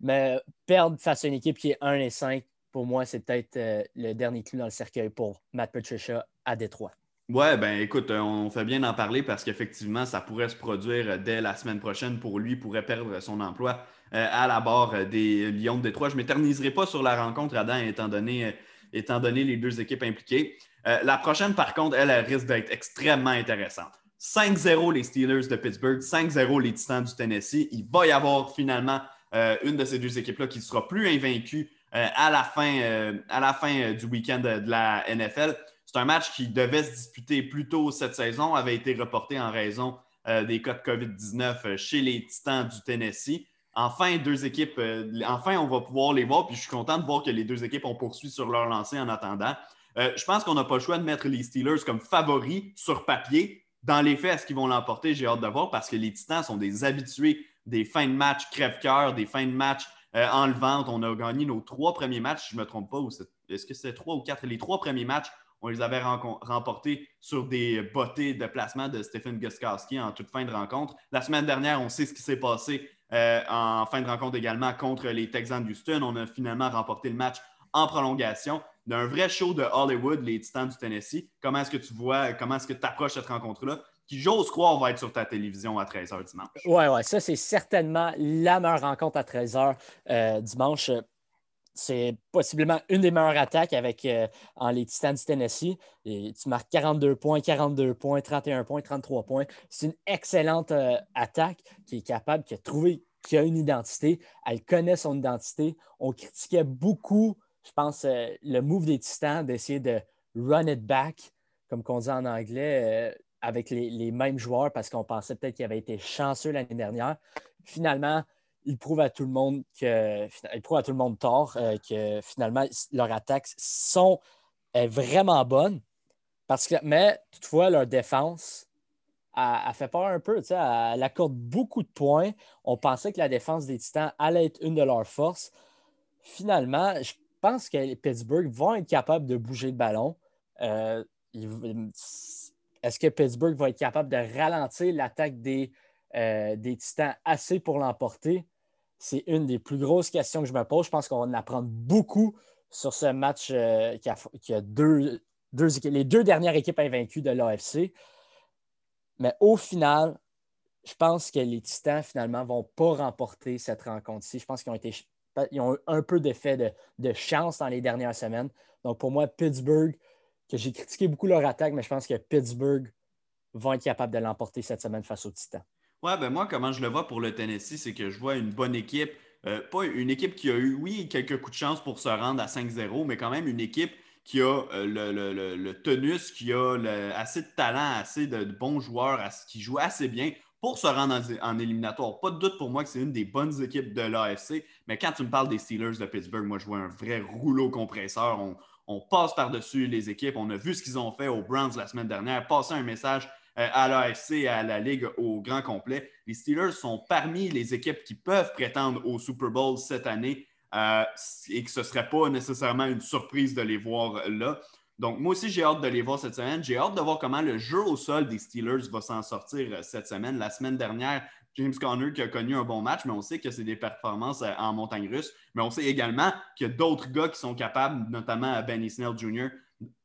Mais perdre face à une équipe qui est 1 et 5, pour moi, c'est peut-être euh, le dernier clou dans le cercueil pour Matt Patricia à Détroit. Ouais, ben écoute, euh, on fait bien d'en parler parce qu'effectivement, ça pourrait se produire dès la semaine prochaine pour lui, pourrait perdre son emploi à la barre euh, des Lions de Détroit. Je ne m'éterniserai pas sur la rencontre, Adam, étant donné, euh, étant donné les deux équipes impliquées. la prochaine, par contre, elle, risque d'être extrêmement intéressante. 5-0 les Steelers de Pittsburgh, 5-0 les Titans du Tennessee. Il va y avoir finalement une de ces deux équipes-là qui sera plus invaincue à la fin, à la fin du week-end de, la NFL. C'est un match qui devait se disputer plus tôt cette saison, avait été reporté en raison des cas de COVID-19 chez les Titans du Tennessee. Enfin, deux équipes, euh, enfin, on va pouvoir les voir. Puis je suis content de voir que les deux équipes ont poursuivi sur leur lancée en attendant. Euh, je pense qu'on n'a pas le choix de mettre les Steelers comme favoris sur papier. Dans les faits, est-ce qu'ils vont l'emporter? J'ai hâte de voir parce que les Titans sont des habitués des fins de match crève-cœur, des fins de match euh, en levante. On a gagné nos trois premiers matchs, je ne me trompe pas. Est-ce que c'est trois ou quatre? Les trois premiers matchs, on les avait remportés sur des bottées de placement de Stephen Guskowski en toute fin de rencontre. La semaine dernière, on sait ce qui s'est passé euh, en fin de rencontre également contre les Texans d'Houston. On a finalement remporté le match en prolongation d'un vrai show de Hollywood, les Titans du Tennessee. Comment est-ce que tu vois, comment est-ce que tu approches cette rencontre-là? qui, j'ose croire, va être sur ta télévision à 13h dimanche? Oui, oui, ça, c'est certainement la meilleure rencontre à 13h euh, dimanche. C'est possiblement une des meilleures attaques avec euh, en les Titans du Tennessee. Tu marques 42 points, 42 points, 31 points, 33 points. C'est une excellente euh, attaque qui est capable, qui a trouvé, qui a une identité. Elle connaît son identité. On critiquait beaucoup, je pense, euh, le move des Titans d'essayer de run it back, comme on dit en anglais, avec les, les, mêmes joueurs parce qu'on pensait peut-être qu'il avait été chanceux l'année dernière. Finalement, ils prouvent à tout le monde que à tout le monde tort euh, que finalement leurs attaques sont vraiment bonnes. Parce que, mais toutefois, leur défense a, fait peur un peu. Elle accorde beaucoup de points. On pensait que la défense des Titans allait être une de leurs forces. Finalement, je pense que Pittsburgh vont être capables de bouger le ballon. Euh, est-ce que Pittsburgh va être capable de ralentir l'attaque des, euh, des Titans assez pour l'emporter? C'est une des plus grosses questions que je me pose. Je pense qu'on va en apprendre beaucoup sur ce match euh, qui, a, les deux dernières équipes invaincues de l'AFC. Mais au final, je pense que les Titans, finalement, ne vont pas remporter cette rencontre-ci. Je pense qu'ils ont eu un peu d'effet de, de, chance dans les dernières semaines. Donc, pour moi, Pittsburgh, que j'ai critiqué beaucoup leur attaque, mais je pense que Pittsburgh vont être capables de l'emporter cette semaine face aux Titans. Ouais, ben moi, comment je le vois pour le Tennessee, c'est que je vois une bonne équipe. Euh, pas une équipe qui a eu, oui, quelques coups de chance pour se rendre à 5-0, mais quand même une équipe qui a euh, le, le, tenus, qui a assez de talent, assez de, bons joueurs, qui joue assez bien pour se rendre en, éliminatoire. Pas de doute pour moi que c'est une des bonnes équipes de l'AFC, mais quand tu me parles des Steelers de Pittsburgh, moi je vois un vrai rouleau compresseur. On, on passe par-dessus les équipes. On a vu ce qu'ils ont fait aux Browns la semaine dernière, passer un message à l'AFC et à la Ligue au grand complet. Les Steelers sont parmi les équipes qui peuvent prétendre au Super Bowl cette année euh, et que ce ne serait pas nécessairement une surprise de les voir là. Donc, moi aussi, j'ai hâte de les voir cette semaine. J'ai hâte de voir comment le jeu au sol des Steelers va s'en sortir euh, cette semaine. La semaine dernière, James Conner qui a connu un bon match, mais on sait que c'est des performances en montagne russe. Mais on sait également qu'il y a d'autres gars qui sont capables, notamment Benny Snell Jr.,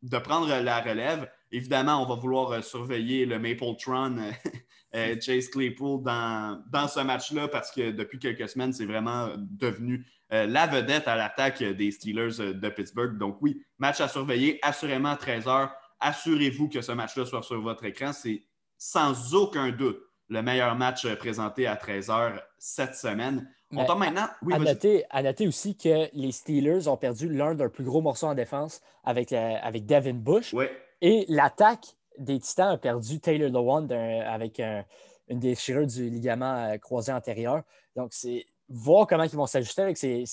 de prendre la relève. Évidemment, on va vouloir euh, surveiller le Mapletron euh, euh, Chase Claypool dans, dans ce match-là parce que depuis quelques semaines, c'est vraiment devenu la vedette à l'attaque des Steelers de Pittsburgh. Donc oui, match à surveiller, assurément 13 heures. Assurez-vous que ce match-là soit sur votre écran. C'est sans aucun doute le meilleur match présenté à 13 heures cette semaine. On tombe maintenant. Oui, à, noter, à, noter, aussi que les Steelers ont perdu l'un de leurs plus gros morceaux en défense avec, avec Devin Bush. Oui. Et l'attaque des Titans a perdu Taylor Lewan avec une déchirure du ligament euh, croisé antérieur. Donc, c'est voir comment ils vont s'ajuster avec ces,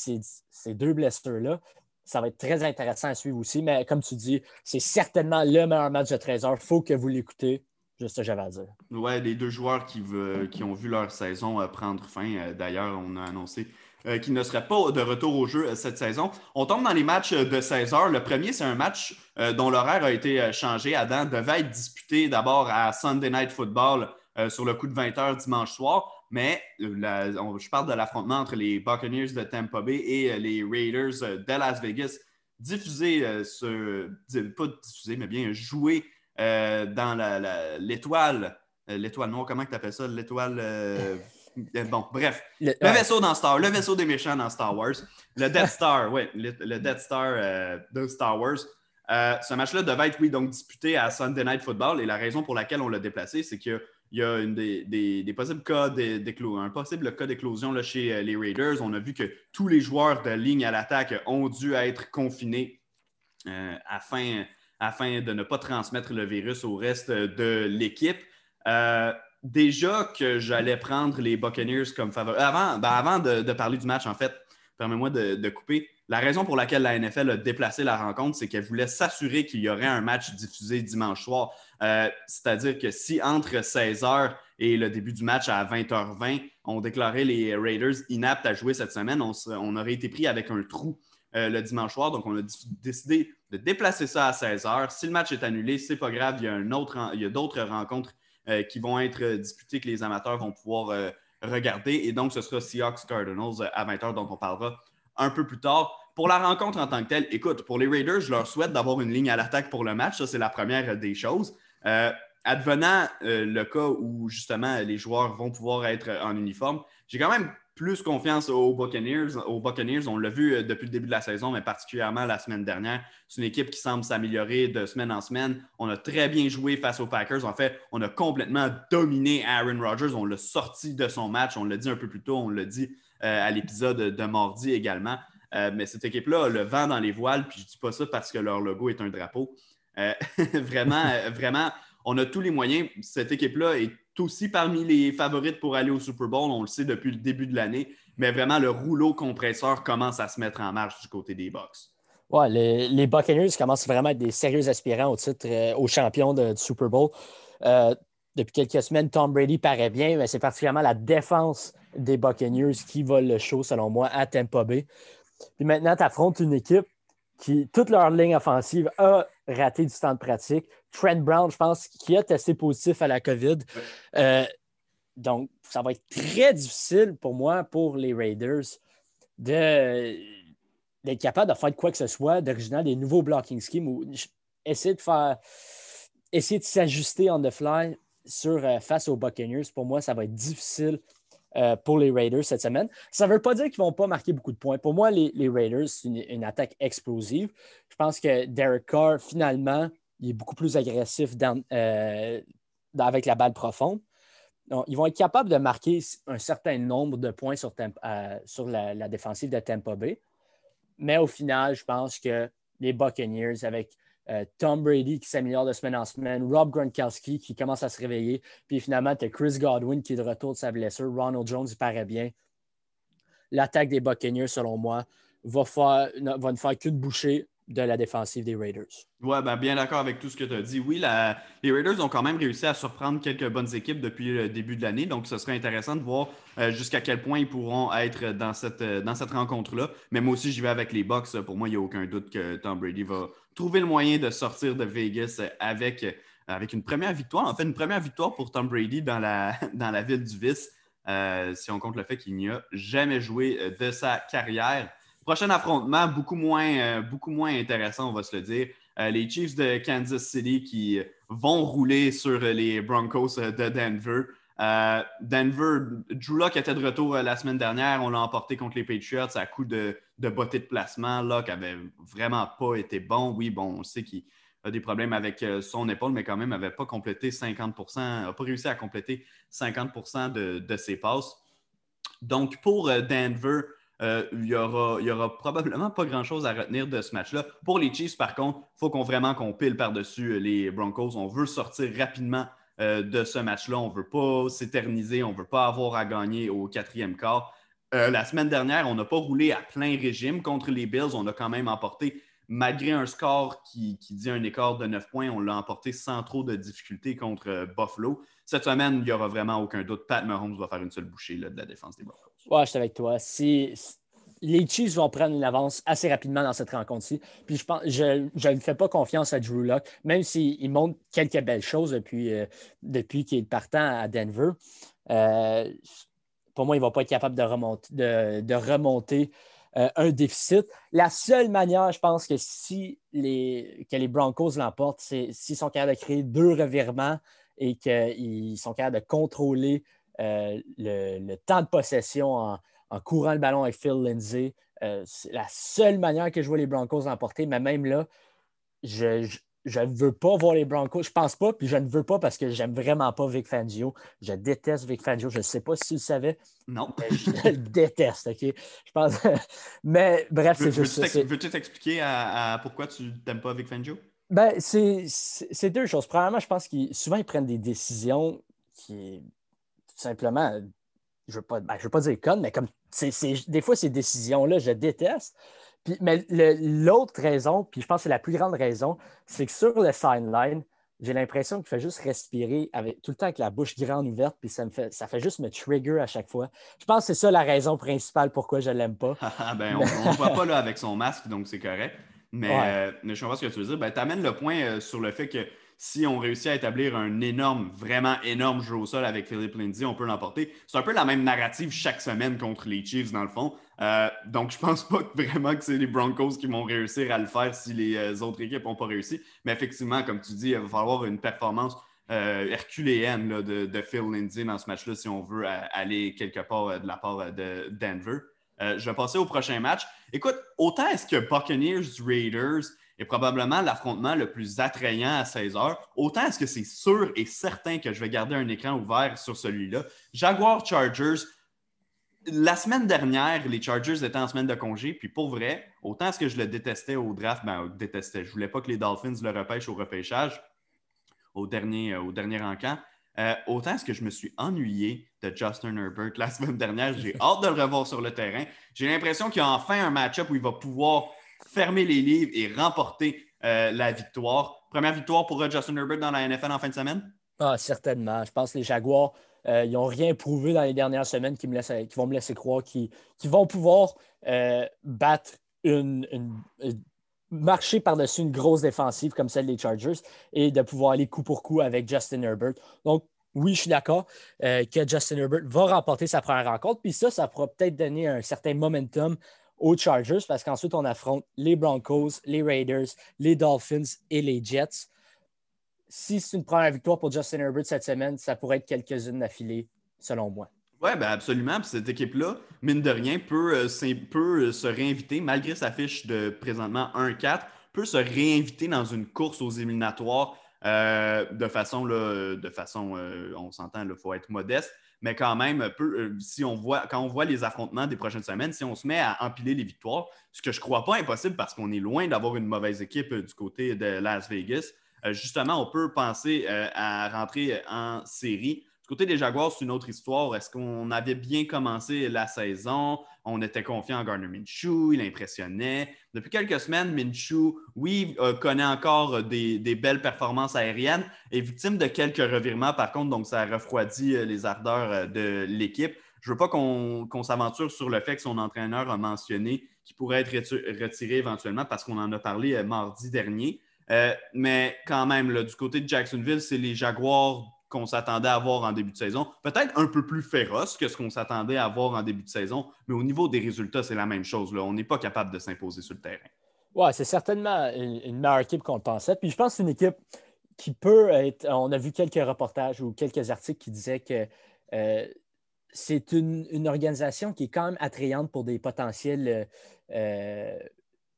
deux blessures-là. Ça va être très intéressant à suivre aussi. Mais comme tu dis, c'est certainement le meilleur match de 13 heures. Il faut que vous l'écoutez. Juste ce que j'avais à dire. Ouais, les deux joueurs qui, ont vu leur saison euh, prendre fin. Euh, d'ailleurs, on a annoncé euh, qui ne serait pas de retour au jeu euh, cette saison. On tombe dans les matchs euh, de 16 heures. Le premier, c'est un match dont l'horaire a été changé. Adam devait être disputé d'abord à Sunday Night Football sur le coup de 20 heures dimanche soir. Mais je parle de l'affrontement entre les Buccaneers de Tampa Bay et les Raiders de Las Vegas. Diffusé, ce, pas diffusé, mais bien joué dans l'étoile. L'étoile noire, comment tu appelles ça? L'étoile. Euh, bon, bref. Le, vaisseau dans Star le vaisseau des méchants dans Star Wars. Le Death Star, oui, le, Death Star euh, de Star Wars. Euh, ce match-là devait être, oui, donc disputé à Sunday Night Football. Et la raison pour laquelle on l'a déplacé, c'est qu'il y a une des, possibles cas d'éclosion, un possible cas d'éclosion chez les Raiders. On a vu que tous les joueurs de ligne à l'attaque ont dû être confinés afin, afin de ne pas transmettre le virus au reste de l'équipe déjà que j'allais prendre les Buccaneers comme favoris. Avant, ben, de, parler du match, en fait, permets-moi de, couper. La raison pour laquelle la NFL a déplacé la rencontre, c'est qu'elle voulait s'assurer qu'il y aurait un match diffusé dimanche soir. Euh, c'est-à-dire que si entre 16h et le début du match à 20h20, on déclarait les Raiders inaptes à jouer cette semaine, on, aurait été pris avec un trou euh, le dimanche soir. Donc, on a décidé de déplacer ça à 16h. Si le match est annulé, c'est pas grave. Il y a, il y a d'autres rencontres qui vont être euh, disputées que les amateurs vont pouvoir euh, regarder. Et donc, ce sera Seahawks Cardinals à 20h, dont on parlera un peu plus tard. Pour la rencontre en tant que telle, écoute, pour les Raiders, je leur souhaite d'avoir une ligne à l'attaque pour le match. Ça, c'est la première des choses. advenant le cas où justement les joueurs vont pouvoir être en uniforme, j'ai quand même plus confiance aux Buccaneers. Aux Buccaneers, on l'a vu euh, depuis le début de la saison, mais particulièrement la semaine dernière. C'est une équipe qui semble s'améliorer de semaine en semaine. On a très bien joué face aux Packers. En fait, on a complètement dominé Aaron Rodgers. On l'a sorti de son match. On l'a dit un peu plus tôt. On l'a dit euh, à l'épisode de mardi également. Euh, mais cette équipe-là le vent dans les voiles. Puis je ne dis pas ça parce que leur logo est un drapeau. vraiment, vraiment, on a tous les moyens. Cette équipe-là est aussi parmi les favorites pour aller au Super Bowl. On le sait depuis le début de l'année. Mais vraiment, le rouleau compresseur commence à se mettre en marche du côté des Bucks. Ouais, les, Buccaneers commencent vraiment à être des sérieux aspirants au titre, euh, au champion du Super Bowl. Euh, depuis quelques semaines, Tom Brady paraît bien, mais c'est particulièrement la défense des Buccaneers qui vole le show, selon moi, à Tampa Bay. Puis maintenant, tu affrontes une équipe qui, toute leur ligne offensive, a raté du temps de pratique. Trent Brown, je pense, qui a testé positif à la COVID. Euh, donc, ça va être très difficile pour moi, pour les Raiders, d'être capable de faire quoi que ce soit d'original, des nouveaux blocking schemes ou essayer de faire essayer de s'ajuster on the fly. sur, face aux Buccaneers, pour moi, ça va être difficile pour les Raiders cette semaine. Ça ne veut pas dire qu'ils ne vont pas marquer beaucoup de points. Pour moi, les, Raiders, c'est une, attaque explosive. Je pense que Derek Carr, finalement, il est beaucoup plus agressif avec la balle profonde. ils vont être capables de marquer un certain nombre de points sur, la, la, défensive de Tampa Bay. Mais au final, je pense que les Buccaneers, avec euh, Tom Brady qui s'améliore de semaine en semaine, Rob Gronkowski qui commence à se réveiller, puis finalement, tu as Chris Godwin qui est de retour de sa blessure, Ronald Jones, il paraît bien. L'attaque des Buccaneers, selon moi, va, va ne faire qu'une bouchée de la défensive des Raiders. Oui, ben bien d'accord avec tout ce que tu as dit. Oui, les Raiders ont quand même réussi à surprendre quelques bonnes équipes depuis le début de l'année, donc ce serait intéressant de voir euh, jusqu'à quel point ils pourront être dans cette, euh, dans cette rencontre-là. Mais moi aussi, j'y vais avec les Bucks. Pour moi, il n'y a aucun doute que Tom Brady va trouver le moyen de sortir de Vegas avec, une première victoire. En fait, une première victoire pour Tom Brady dans la, ville du vice, euh, si on compte le fait qu'il n'y a jamais joué de sa carrière. Prochain affrontement, beaucoup moins, euh, beaucoup moins intéressant, on va se le dire. Euh, les Chiefs de Kansas City qui vont rouler sur les Broncos euh, de Denver. Denver, Drew Locke était de retour la semaine dernière. On l'a emporté contre les Patriots à coup de, beauté de placement. Locke avait vraiment pas été bon. Oui, bon, on sait qu'il a des problèmes avec son épaule, mais quand même n'avait pas complété 50% n'a pas réussi à compléter 50 de, de ses passes. Donc, pour Denver, euh, il n'y aura, probablement pas grand-chose à retenir de ce match-là. Pour les Chiefs, par contre, il faut qu'on vraiment qu'on pile par-dessus euh, les Broncos. On veut sortir rapidement euh, de ce match-là. On ne veut pas s'éterniser. On ne veut pas avoir à gagner au quatrième quart. la semaine dernière, on n'a pas roulé à plein régime contre les Bills. On a quand même emporté, malgré un score qui, dit un écart de 9 points, on l'a emporté sans trop de difficultés contre Buffalo. Cette semaine, il n'y aura vraiment aucun doute. Pat Mahomes va faire une seule bouchée de la défense des Broncos. Ouais, je suis avec toi. Si, les Chiefs vont prendre une avance assez rapidement dans cette rencontre-ci. Puis je ne fais pas confiance à Drew Locke, même s'il montre quelques belles choses depuis, euh, depuis qu'il est partant à Denver. Euh, pour moi, il ne va pas être capable de remonter, euh, un déficit. La seule manière, je pense que si les, que les Broncos l'emportent, c'est s'ils sont capables de créer deux revirements et qu'ils sont capables de contrôler le, temps de possession en, en courant le ballon avec Phil Lindsay. Euh, c'est la seule manière que je vois les Broncos emporter, mais même là, je ne veux pas voir les Broncos. Je pense pas, puis je ne veux pas parce que j'aime vraiment pas Vic Fangio. Je déteste Vic Fangio. Je ne sais pas si tu le savais. Non. je le déteste, OK? Je pense. mais bref, c'est juste Veux-tu t'expliquer à, pourquoi tu n'aimes pas Vic Fangio? Ben, c'est deux choses. Premièrement, je pense qu'ils souvent ils prennent des décisions qui tout simplement je ne veux, pas, ben, veux pas dire conne, mais comme des fois, ces décisions-là, je déteste. Puis, mais l'autre raison, puis je pense que c'est la plus grande raison, c'est que sur le sideline, j'ai l'impression qu'il fait juste respirer avec, tout le temps avec la bouche grande ouverte, puis ça, me fait, ça fait juste me trigger à chaque fois. Je pense que c'est ça la raison principale pourquoi je ne l'aime pas. ben, on ne voit pas là avec son masque, donc c'est correct. Mais, euh, mais, je comprends ce que tu veux dire. Ben, tu amènes le point euh, sur le fait que si on réussit à établir un énorme, vraiment énorme jeu au sol avec Philippe Lindsay, on peut l'emporter. C'est un peu la même narrative chaque semaine contre les Chiefs, dans le fond. Euh, donc, je pense pas vraiment que c'est les Broncos qui vont réussir à le faire si les euh, autres équipes n'ont pas réussi. Mais effectivement, comme tu dis, il va falloir une performance euh, herculéenne de, Phil Lindsay dans ce match-là si on veut aller quelque part de la part de Denver. je vais passer au prochain match. Écoute, autant est-ce que Buccaneers Raiders est probablement l'affrontement le plus attrayant à 16 heures, autant est-ce que c'est sûr et certain que je vais garder un écran ouvert sur celui-là. Jaguar Chargers, la semaine dernière, les Chargers étaient en semaine de congé, puis pour vrai, autant est-ce que je le détestais au draft, ben, détestais. Je voulais pas que les Dolphins le repêchent au repêchage, au dernier, euh, au dernier encamp. Euh, autant est-ce que je me suis ennuyé de Justin Herbert la semaine dernière. J'ai hâte de le revoir sur le terrain. J'ai l'impression qu'il y a enfin un match-up où il va pouvoir fermer les livres et remporter euh, la victoire. Première victoire pour euh, Justin Herbert dans la NFL en fin de semaine? Ah, certainement. Je pense que les Jaguars, euh, ils n'ont rien prouvé dans les dernières semaines qui, me qui vont me laisser croire qu'ils vont pouvoir battre une, marcher par-dessus une grosse défensive comme celle des Chargers et de pouvoir aller coup pour coup avec Justin Herbert. Donc, oui, je suis d'accord que Justin Herbert va remporter sa première rencontre. Puis ça, ça pourra peut-être donner un certain momentum aux Chargers parce qu'ensuite, on affronte les Broncos, les Raiders, les Dolphins et les Jets. si c'est une première victoire pour Justin Herbert cette semaine, ça pourrait être quelques-unes d'affilée, selon moi. Oui, ben absolument. Puis cette équipe-là, mine de rien, peut, euh, peut se réinviter, malgré sa fiche de présentement 1-4, peut se réinviter dans une course aux éliminatoires euh, de façon, là, de façon euh, on s'entend, il faut être modeste, mais quand même, euh, si on voit, quand on voit les affrontements des prochaines semaines, si on se met à empiler les victoires, ce que je ne crois pas impossible parce qu'on est loin d'avoir une mauvaise équipe du côté de Las Vegas, justement, on peut penser à rentrer en série du côté des Jaguars, c'est une autre histoire. Est-ce qu'on avait bien commencé la saison? On était confiant en Gardner Minshew, il impressionnait. Depuis quelques semaines, Minshew, oui, euh, connaît encore des, belles performances aériennes, est victime de quelques revirements par contre, donc ça refroidit euh, les ardeurs euh, de l'équipe. Je ne veux pas qu'on s'aventure sur le fait que son entraîneur a mentionné qu'il pourrait être retiré éventuellement parce qu'on en a parlé mardi dernier. mais quand même, du côté de Jacksonville, c'est les Jaguars qu'on s'attendait à voir en début de saison. Peut-être un peu plus féroce que ce qu'on s'attendait à voir en début de saison, mais au niveau des résultats, c'est la même chose. On n'est pas capable de s'imposer sur le terrain. Oui, c'est certainement une, meilleure équipe qu'on le pensait. Puis je pense que c'est une équipe qui peut être. On a vu quelques reportages ou quelques articles qui disaient que euh, c'est une, organisation qui est quand même attrayante pour des potentiels, euh,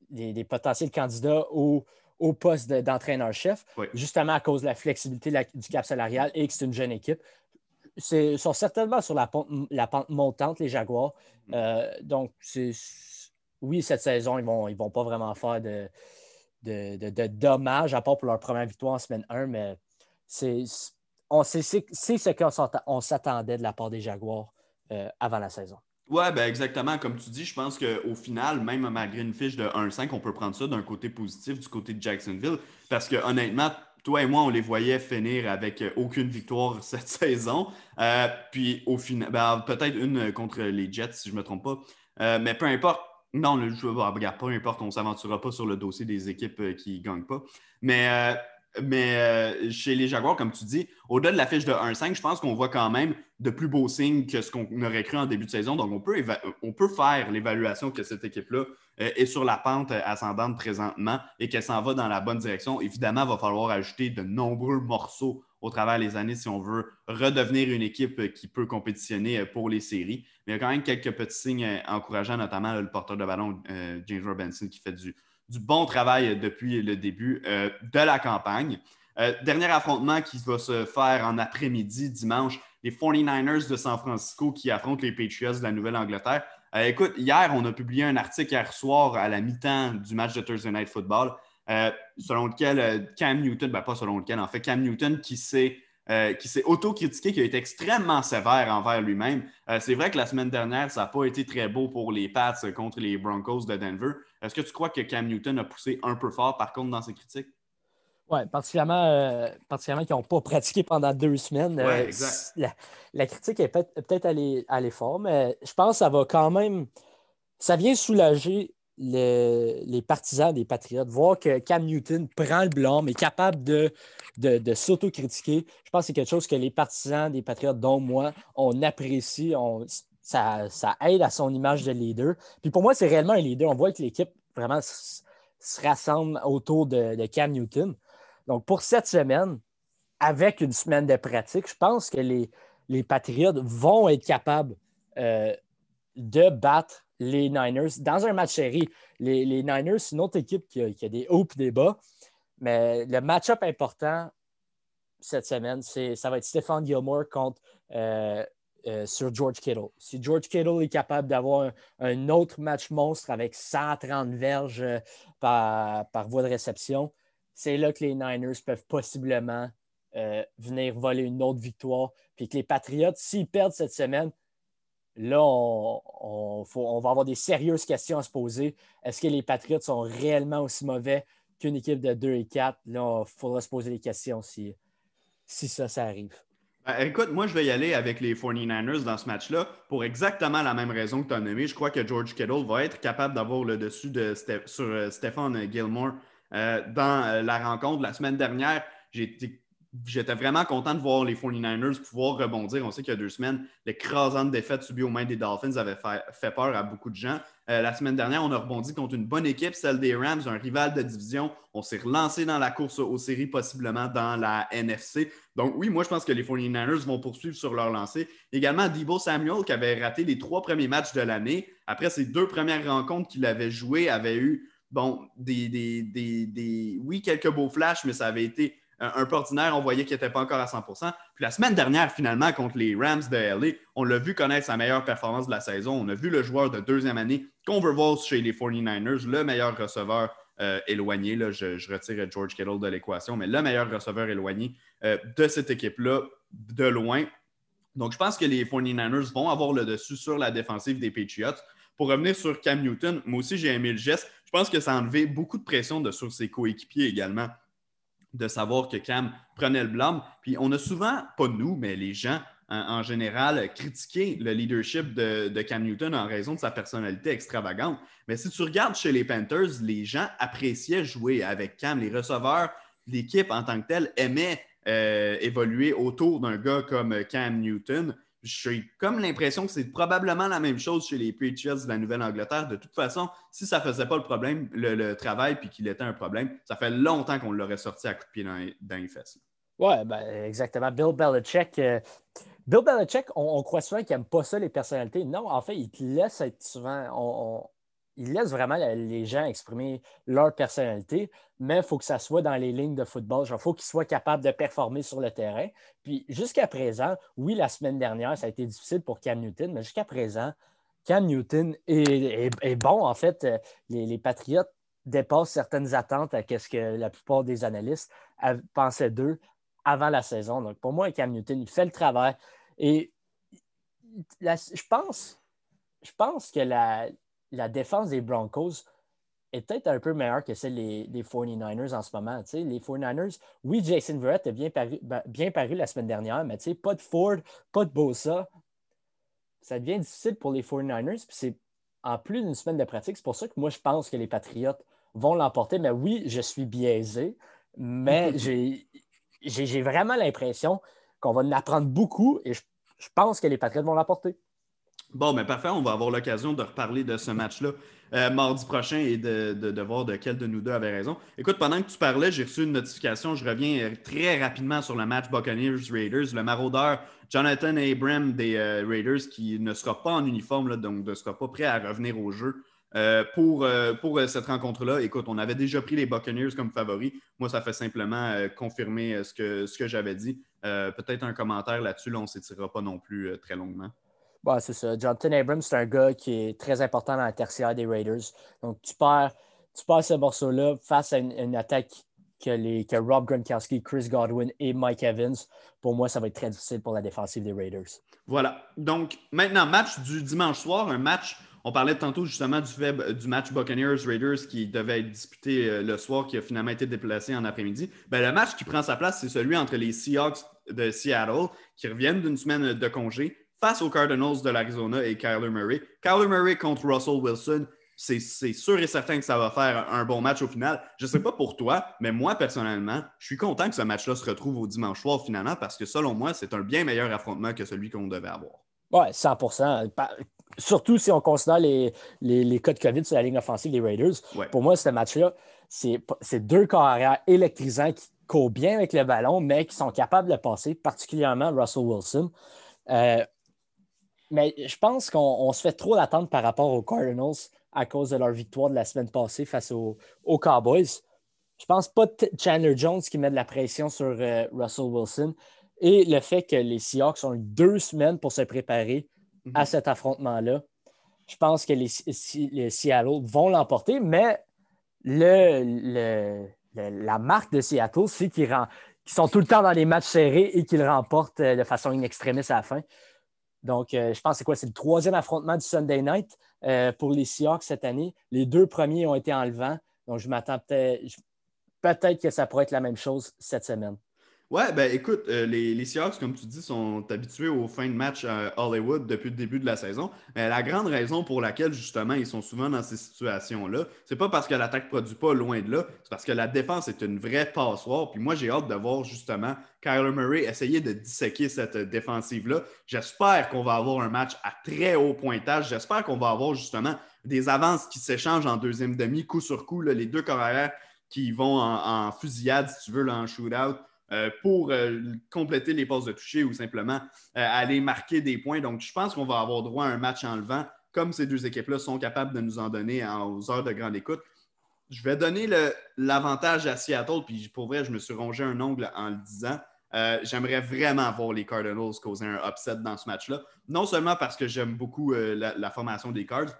des, potentiels candidats au au poste d'entraîneur-chef, justement à cause de la flexibilité du cap salarial et que c'est une jeune équipe. Ils sont certainement sur la pente, montante, les Jaguars. Mm. Euh, donc, oui, cette saison, ils ne vont, ils vont pas vraiment faire de, de, dommages, à part pour leur première victoire en semaine 1, mais c'est ce qu'on s'attendait de la part des Jaguars euh, avant la saison. Oui, ben exactement. Comme tu dis, je pense qu'au final, même malgré une fiche de 1-5, on peut prendre ça d'un côté positif, du côté de Jacksonville. Parce que honnêtement, toi et moi, on les voyait finir avec euh, aucune victoire cette saison. Euh, puis au final, ben, peut-être une contre les Jets, si je ne me trompe pas. Euh, mais peu importe. Non, le jeu, regarde, peu importe, on ne s'aventurera pas sur le dossier des équipes qui ne gagnent pas. Mais mais euh, chez les Jaguars, comme tu dis, au-delà de la fiche de 1-5, je pense qu'on voit quand même de plus beaux signes que ce qu'on aurait cru en début de saison. Donc, on peut, on peut faire l'évaluation que cette équipe-là euh, est sur la pente ascendante présentement et qu'elle s'en va dans la bonne direction. Évidemment, il va falloir ajouter de nombreux morceaux au travers des années si on veut redevenir une équipe qui peut compétitionner pour les séries. Mais il y a quand même quelques petits signes encourageants, notamment le porteur de ballon euh, James Robinson qui fait du, du bon travail depuis le début euh, de la campagne. Euh, dernier affrontement qui va se faire en après-midi, dimanche, les 49ers de San Francisco qui affrontent les Patriots de la Nouvelle-Angleterre. Euh, écoute, hier, on a publié un article hier soir à la mi-temps du match de Thursday Night Football, selon lequel Cam Newton, ben pas selon lequel, en fait, Cam Newton qui s'est qui s'est auto-critiqué, qui a été extrêmement sévère envers lui-même. c'est vrai que la semaine dernière, ça n'a pas été très beau pour les Pats contre les Broncos de Denver, est-ce que tu crois que Cam Newton a poussé un peu fort, par contre, dans ses critiques? Oui, particulièrement, euh, particulièrement qu'ils n'ont pas pratiqué pendant deux semaines. Ouais, euh, exact. La, critique est peut-être allée, allée fort, mais je pense que ça va quand même. Ça vient soulager les partisans des Patriotes. Voir que Cam Newton prend le blâme, est capable de, de, de s'autocritiquer. Je pense que c'est quelque chose que les partisans des Patriotes, dont moi, on apprécie. On, ça, aide à son image de leader. Puis pour moi, c'est réellement un leader. On voit que l'équipe vraiment se, rassemble autour de, Cam Newton. Donc pour cette semaine, avec une semaine de pratique, je pense que les, les Patriots vont être capables euh, de battre les Niners dans un match série. Les, Niners, c'est une autre équipe qui a, des hauts et des bas. Mais le match-up important cette semaine, ça va être Stéphane Gilmore contre euh, euh, sur George Kittle. Si George Kittle est capable d'avoir un, autre match monstre avec 130 verges euh, par, voie de réception, c'est là que les Niners peuvent possiblement euh, venir voler une autre victoire. Puis que les Patriots, s'ils perdent cette semaine, là, on, va avoir des sérieuses questions à se poser. Est-ce que les Patriots sont réellement aussi mauvais qu'une équipe de 2 et 4? Là, il faudra se poser des questions si, si ça, ça arrive. Ben, écoute, moi, je vais y aller avec les 49ers dans ce match-là pour exactement la même raison que tu as nommé. Je crois que George Kittle va être capable d'avoir le dessus de sur euh, Stéphane Gilmore euh, dans euh, la rencontre. La semaine dernière, j'ai été j'étais vraiment content de voir les 49ers pouvoir rebondir. On sait qu'il y a deux semaines, l'écrasante défaite subie aux mains des Dolphins avait fait, peur à beaucoup de gens. Euh, la semaine dernière, on a rebondi contre une bonne équipe, celle des Rams, un rival de division. On s'est relancé dans la course aux séries, possiblement dans la NFC. Donc oui, moi je pense que les 49ers vont poursuivre sur leur lancée. Également, Debo Samuel, qui avait raté les trois premiers matchs de l'année. Après ses deux premières rencontres qu'il avait jouées, avait eu, bon, des, des, des, oui, quelques beaux flashs, mais ça avait été un, peu ordinaire, on voyait qu'il n'était pas encore à 100% Puis la semaine dernière, finalement, contre les Rams de LA, on l'a vu connaître sa meilleure performance de la saison. On a vu le joueur de deuxième année qu'on veut chez les 49ers, le meilleur receveur euh, éloigné. Là, je, retire George Kittle de l'équation, mais le meilleur receveur éloigné euh, de cette équipe-là, de loin. Donc, je pense que les 49ers vont avoir le dessus sur la défensive des Patriots. Pour revenir sur Cam Newton, moi aussi, j'ai aimé le geste. Je pense que ça a enlevé beaucoup de pression de, sur ses coéquipiers également de savoir que Cam prenait le blâme. Puis on a souvent, pas nous, mais les gens en, général, critiqué le leadership de, Cam Newton en raison de sa personnalité extravagante. Mais si tu regardes chez les Panthers, les gens appréciaient jouer avec Cam. Les receveurs, l'équipe en tant que telle aimait euh, évoluer autour d'un gars comme Cam Newton j'ai comme l'impression que c'est probablement la même chose chez les Patriots de la Nouvelle-Angleterre. De toute façon, si ça ne faisait pas le problème, le, travail, puis qu'il était un problème, ça fait longtemps qu'on l'aurait sorti à coup de pied dans, les fesses. Oui, ben, exactement. Bill Belichick, euh, Bill Belichick, on, croit souvent qu'il n'aime pas ça, les personnalités. Non, en fait, il te laisse être souvent il laisse vraiment les gens exprimer leur personnalité, mais il faut que ça soit dans les lignes de football. Il faut qu'ils soient capables de performer sur le terrain. Puis jusqu'à présent, oui, la semaine dernière, ça a été difficile pour Cam Newton, mais jusqu'à présent, Cam Newton est, bon. En fait, euh, les, Patriotes dépassent certaines attentes à ce que la plupart des analystes pensaient d'eux avant la saison. Donc, pour moi, Cam Newton, il fait le travail. Et je pense, je pense que la, la défense des Broncos est peut-être un peu meilleure que celle des, 49ers en ce moment. les 49ers, oui, Jason Verrett a bien paru, ben, bien paru la semaine dernière, mais pas de Ford, pas de Bosa. Ça devient difficile pour les 49ers. Puis c'est en plus d'une semaine de pratique. C'est pour ça que moi, je pense que les Patriots vont l'emporter. Mais oui, je suis biaisé, mais j'ai vraiment l'impression qu'on va en apprendre beaucoup et je, je pense que les Patriots vont l'emporter. Bon, mais parfait, on va avoir l'occasion de reparler de ce match-là euh, mardi prochain et de, voir de quel de nous deux avait raison. Écoute, pendant que tu parlais, j'ai reçu une notification. Je reviens euh, très rapidement sur le match Buccaneers-Raiders. Le maraudeur Jonathan Abram des euh, Raiders qui ne sera pas en uniforme, donc ne sera pas prêt à revenir au jeu. pour, pour cette rencontre-là, écoute, on avait déjà pris les Buccaneers comme favoris. Moi, ça fait simplement confirmer ce que, ce que j'avais dit. Peut-être un commentaire là-dessus, là, on ne s'étirera pas non plus très longuement c'est ça. Jonathan Abrams, c'est un gars qui est très important dans la tertiaire des Raiders. Donc, tu perds, tu ce morceau-là face à une, attaque que, les, que Rob Gronkowski, Chris Godwin et Mike Evans. Pour moi, ça va être très difficile pour la défensive des Raiders. Voilà. Donc, maintenant, match du dimanche soir, un match. On parlait tantôt justement du, du match Buccaneers-Raiders qui devait être disputé euh, le soir, qui a finalement été déplacé en après-midi. Ben, le match qui prend sa place, c'est celui entre les Seahawks de Seattle, qui reviennent d'une semaine de congé, face aux Cardinals de l'Arizona et Kyler Murray. Kyler Murray contre Russell Wilson, c'est sûr et certain que ça va faire un bon match au final. Je ne sais pas pour toi, mais moi, personnellement, je suis content que ce match-là se retrouve au dimanche soir finalement parce que selon moi, c'est un bien meilleur affrontement que celui qu'on devait avoir. Oui, 100% Surtout si on considère les, les, cas de COVID sur la ligne offensive des Raiders. Pour moi, ce match-là, c'est deux carrières électrisants qui courent bien avec le ballon, mais qui sont capables de passer, particulièrement Russell Wilson. Euh, mais je pense qu'on se fait trop d'attentes par rapport aux Cardinals à cause de leur victoire de la semaine passée face aux, Cowboys. Je pense pas Chandler Jones qui met de la pression sur euh, Russell Wilson et le fait que les Seahawks ont eu deux semaines pour se préparer à mhm. cet affrontement-là. Je pense que les, Seattle vont l'emporter, mais le, la marque de Seattle, c'est qu'ils sont tout le temps dans les matchs serrés et qu'ils remportent euh, de façon inextrémiste à la fin. Donc, euh, je pense que c'est quoi? C'est le troisième affrontement du Sunday night euh, pour les Seahawks cette année. Les deux premiers ont été enlevants. Donc, je m'attends peut-être peut que ça pourrait être la même chose cette semaine. Ouais, ben écoute, euh, les, Seahawks, comme tu dis, sont habitués aux fins de match à Hollywood depuis le début de la saison. Mais la grande raison pour laquelle, justement, ils sont souvent dans ces situations-là, c'est pas parce que l'attaque ne produit pas loin de là, c'est parce que la défense est une vraie passoire. Puis moi, j'ai hâte de voir, justement, Kyler Murray essayer de disséquer cette défensive-là. J'espère qu'on va avoir un match à très haut pointage. J'espère qu'on va avoir, justement, des avances qui s'échangent en deuxième demi, coup sur coup, les deux carrières qui vont en, fusillade, si tu veux, en shootout. Euh, pour euh, compléter les passes de toucher ou simplement euh, aller marquer des points. Donc, je pense qu'on va avoir droit à un match en levant, comme ces deux équipes-là sont capables de nous en donner aux heures de grande écoute. Je vais donner l'avantage à Seattle, puis pour vrai, je me suis rongé un ongle en le disant. J'aimerais vraiment voir les Cardinals causer un upset dans ce match-là. Non seulement parce que j'aime beaucoup la, formation des Cards,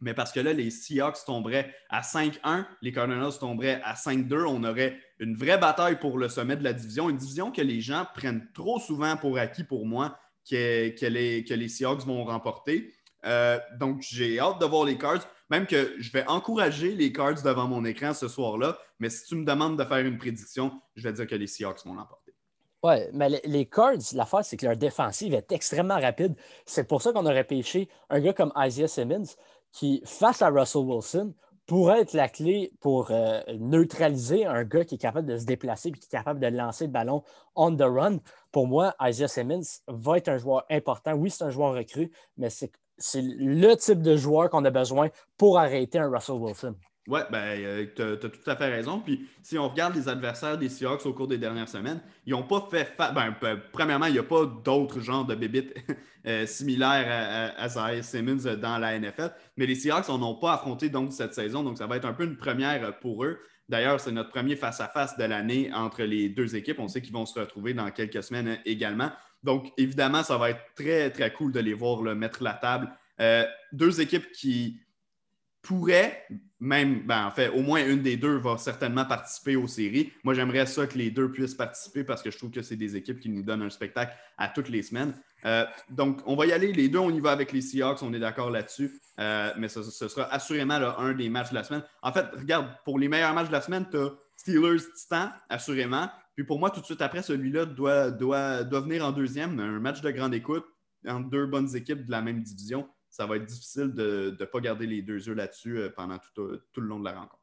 mais parce que là, les Seahawks tomberaient à 5-1, les Cardinals tomberaient à 5-2. On aurait une vraie bataille pour le sommet de la division, une division que les gens prennent trop souvent pour acquis pour moi, que, que, les, que les, Seahawks vont remporter. Euh, donc, j'ai hâte de voir les Cards, même que je vais encourager les Cards devant mon écran ce soir-là. Mais si tu me demandes de faire une prédiction, je vais dire que les Seahawks vont l'emporter. Oui, mais les Cards, l'affaire, c'est que leur défensive est extrêmement rapide. C'est pour ça qu'on aurait pêché un gars comme Isaiah Simmons qui, face à Russell Wilson, pourrait être la clé pour euh, neutraliser un gars qui est capable de se déplacer et qui est capable de lancer le ballon on the run. Pour moi, Isaiah Simmons va être un joueur important. Oui, c'est un joueur recru, mais c'est le type de joueur qu'on a besoin pour arrêter un Russell Wilson. Oui, ben, euh, tu as, tout à fait raison. Puis si on regarde les adversaires des Seahawks au cours des dernières semaines, ils n'ont pas fait. Ben, premièrement, il n'y a pas d'autres genres de bébites euh, similaires à, à, Simmons dans la NFL. Mais les Seahawks n'en ont pas affronté donc cette saison. Donc ça va être un peu une première pour eux. D'ailleurs, c'est notre premier face-à-face de l'année entre les deux équipes. On sait qu'ils vont se retrouver dans quelques semaines également. Donc, évidemment, ça va être très, très cool de les voir mettre la table. Euh, deux équipes qui pourrait, même, ben, en fait, au moins une des deux va certainement participer aux séries. Moi, j'aimerais ça que les deux puissent participer parce que je trouve que c'est des équipes qui nous donnent un spectacle à toutes les semaines. Euh, donc, on va y aller. Les deux, on y va avec les Seahawks, on est d'accord là-dessus. Euh, mais ce, sera assurément un des matchs de la semaine. En fait, regarde, pour les meilleurs matchs de la semaine, tu as Steelers Titan, assurément. Puis pour moi, tout de suite après, celui-là doit, doit, doit venir en deuxième. Un match de grande écoute entre deux bonnes équipes de la même division ça va être difficile de ne pas garder les deux yeux là-dessus euh, pendant tout, le long de la rencontre.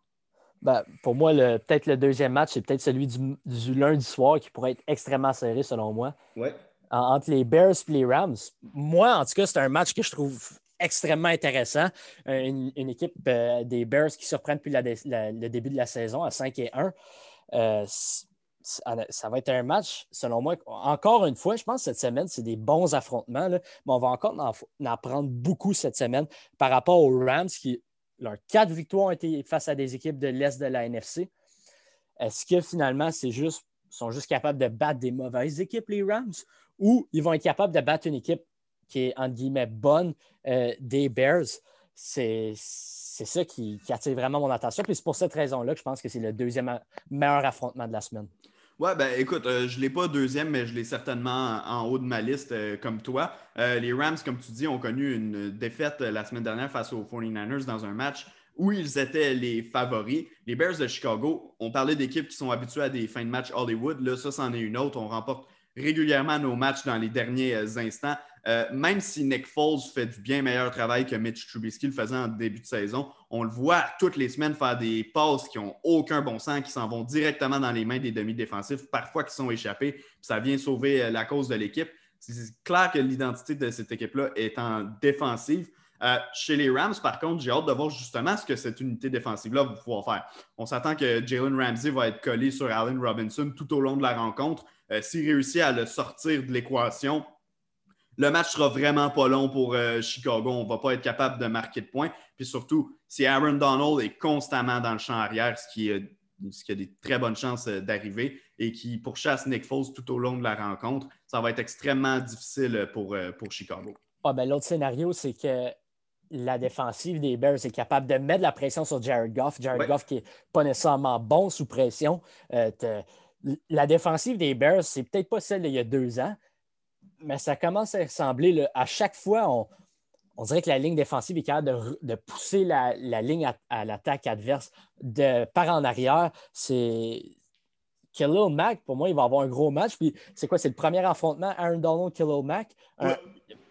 Ben, pour moi, peut-être le deuxième match, c'est peut-être celui du, lundi soir qui pourrait être extrêmement serré, selon moi. Ouais. entre les Bears et les Rams. Moi, en tout cas, c'est un match que je trouve extrêmement intéressant. Une, équipe euh, des Bears qui surprend depuis le début de la saison à 5 et 1 ça va être un match, selon moi, encore une fois, je pense que cette semaine, c'est des bons affrontements, mais on va encore en, apprendre beaucoup cette semaine par rapport aux Rams qui, leurs quatre victoires ont été face à des équipes de l'Est de la NFC. Est-ce que finalement, c'est juste, sont juste capables de battre des mauvaises équipes, les Rams, ou ils vont être capables de battre une équipe qui est, entre guillemets, bonne euh, des Bears? C'est ça qui, qui, attire vraiment mon attention. Puis c'est pour cette raison-là que je pense que c'est le deuxième meilleur affrontement de la semaine. Ouais, ben écoute, euh, je ne l'ai pas deuxième, mais je l'ai certainement en, haut de ma liste euh, comme toi. Euh, les Rams, comme tu dis, ont connu une défaite la semaine dernière face aux 49ers dans un match où ils étaient les favoris. Les Bears de Chicago, on parlait d'équipes qui sont habituées à des fins de match Hollywood. Là, ça, c'en est une autre. On remporte régulièrement nos matchs dans les derniers instants. Euh, même si Nick Foles fait du bien meilleur travail que Mitch Trubisky le faisait en début de saison, on le voit toutes les semaines faire des passes qui n'ont aucun bon sens, qui s'en vont directement dans les mains des demi-défensifs, parfois qui sont échappés, puis ça vient sauver euh, la cause de l'équipe. C'est clair que l'identité de cette équipe-là est en défensive. Euh, chez les Rams, par contre, j'ai hâte de voir justement ce que cette unité défensive-là va pouvoir faire. On s'attend que Jalen Ramsey va être collé sur Allen Robinson tout au long de la rencontre. S'il réussit à le sortir de l'équation, le match sera vraiment pas long pour euh, Chicago. On ne va pas être capable de marquer de points. Puis surtout, si Aaron Donald est constamment dans le champ arrière, ce qui, ce qui a des très bonnes chances euh, d'arriver, et qui pourchasse Nick Foles tout au long de la rencontre, ça va être extrêmement difficile pour, euh, pour Chicago. Ah, ben, L'autre scénario, c'est que la défensive des Bears est capable de mettre la pression sur Jared Goff. Jared Goff qui n'est pas nécessairement bon sous pression. la défensive des Bears, c'est peut-être pas celle d'il y a deux ans, mais ça commence à ressembler. à chaque fois, on, dirait que la ligne défensive est capable de, pousser la, ligne à, l'attaque adverse de par en arrière. C'est Khalil Mack, pour moi, il va avoir un gros match. Puis c'est quoi? C'est le premier affrontement Aaron Donald, Khalil Mack?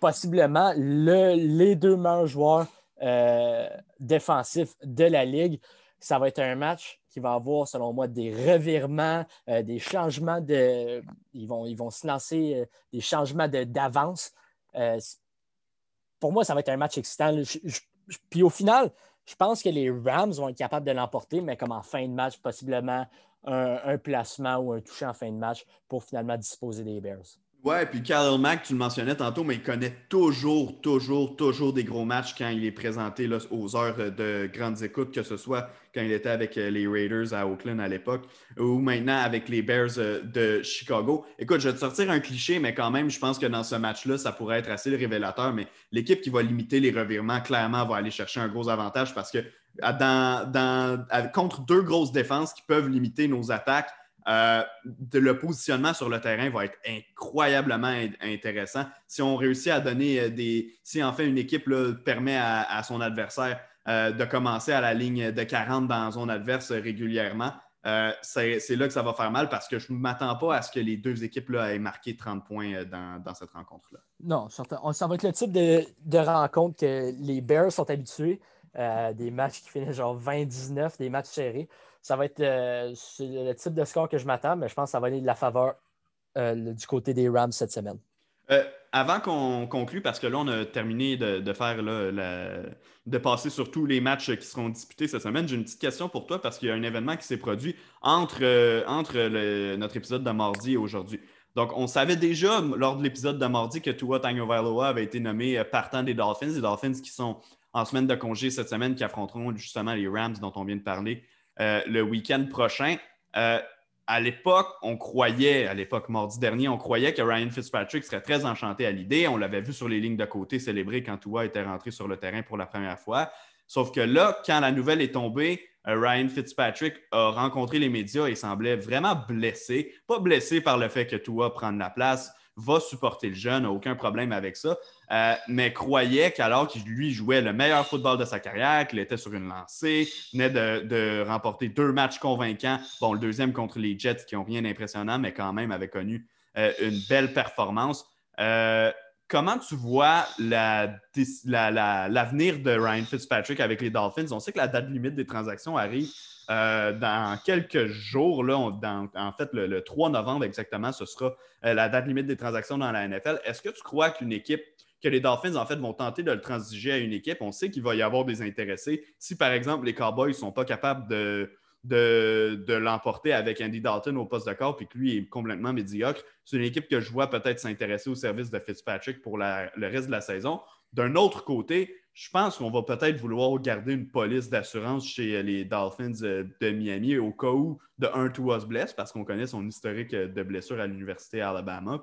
possiblement les deux meilleurs joueurs euh, défensifs de la Ligue. Ça va être un match qui va avoir, selon moi, des revirements, euh, des changements de. Ils vont, ils vont se lancer euh, des changements d'avance. pour moi, ça va être un match excitant. puis au final, je pense que les Rams vont être capables de l'emporter, mais comme en fin de match, possiblement un, placement ou un toucher en fin de match pour finalement disposer des Bears. Ouais, puis Khalil Mack, tu le mentionnais tantôt, mais il connaît toujours, toujours, toujours des gros matchs quand il est présenté là, aux heures de grandes écoutes, que ce soit quand il était avec euh, les Raiders à Oakland à l'époque ou maintenant avec les Bears euh, de Chicago. Écoute, je vais te sortir un cliché, mais quand même, je pense que dans ce match-là, ça pourrait être assez révélateur. Mais l'équipe qui va limiter les revirements, clairement, va aller chercher un gros avantage parce que contre deux grosses défenses qui peuvent limiter nos attaques, euh, le positionnement sur le terrain va être incroyablement intéressant. Si on réussit à donner euh, des. Si en fait une équipe permet à, son adversaire euh, de commencer à la ligne de 40 dans la zone adverse régulièrement, c'est là que ça va faire mal parce que je ne m'attends pas à ce que les deux équipes là, aient marqué 30 points dans, cette rencontre-là. Non, ça va être le type de, de rencontre que les Bears sont habitués. des matchs qui finissent genre 20-19, des matchs serrés ça va être euh, le type de score que je m'attends, mais je pense que ça va aller de la faveur euh, du côté des Rams cette semaine. Euh, avant qu'on conclue, parce que là, on a terminé de, faire de passer sur tous les matchs qui seront disputés cette semaine, j'ai une petite question pour toi parce qu'il y a un événement qui s'est produit entre, notre épisode de mardi et aujourd'hui. Donc, on savait déjà lors de l'épisode de mardi que Tua Tagovailoa avait été nommé partant des Dolphins, les Dolphins qui sont en semaine de congé cette semaine, qui affronteront justement les Rams dont on vient de parler le week-end prochain. Euh, à l'époque, on croyait, à l'époque mardi dernier, on croyait que Ryan Fitzpatrick serait très enchanté à l'idée. On l'avait vu sur les lignes de côté célébrer quand Tua était rentré sur le terrain pour la première fois. Sauf que là, quand la nouvelle est tombée, euh, Ryan Fitzpatrick a rencontré les médias et semblait vraiment blessé. Pas blessé par le fait que Tua prenne la place, va supporter le jeune, aucun problème avec ça, euh, mais croyait qu'alors qu'il lui jouait le meilleur football de sa carrière, qu'il était sur une lancée, venait de, remporter deux matchs convaincants, bon, le deuxième contre les Jets qui n'ont rien d'impressionnant, mais quand même avait connu euh, une belle performance. Euh, comment tu vois l'avenir de Ryan Fitzpatrick avec les Dolphins? On sait que la date limite des transactions arrive euh, dans quelques jours, là, en fait, le, 3 novembre exactement, ce sera euh, la date limite des transactions dans la NFL. Est-ce que tu crois qu'une équipe, que les Dolphins, en fait, vont tenter de le transiger à une équipe? On sait qu'il va y avoir des intéressés. Si, par exemple, les Cowboys ne sont pas capables de, l'emporter avec Andy Dalton au poste de corps, puis que lui est complètement médiocre, c'est une équipe que je vois peut-être s'intéresser au service de Fitzpatrick pour le reste de la saison. D'un autre côté, je pense qu'on va peut-être vouloir garder une police d'assurance chez les Dolphins euh, de Miami au cas où de un Tua se blesse, parce qu'on connaît son historique de blessure à l'Université Alabama.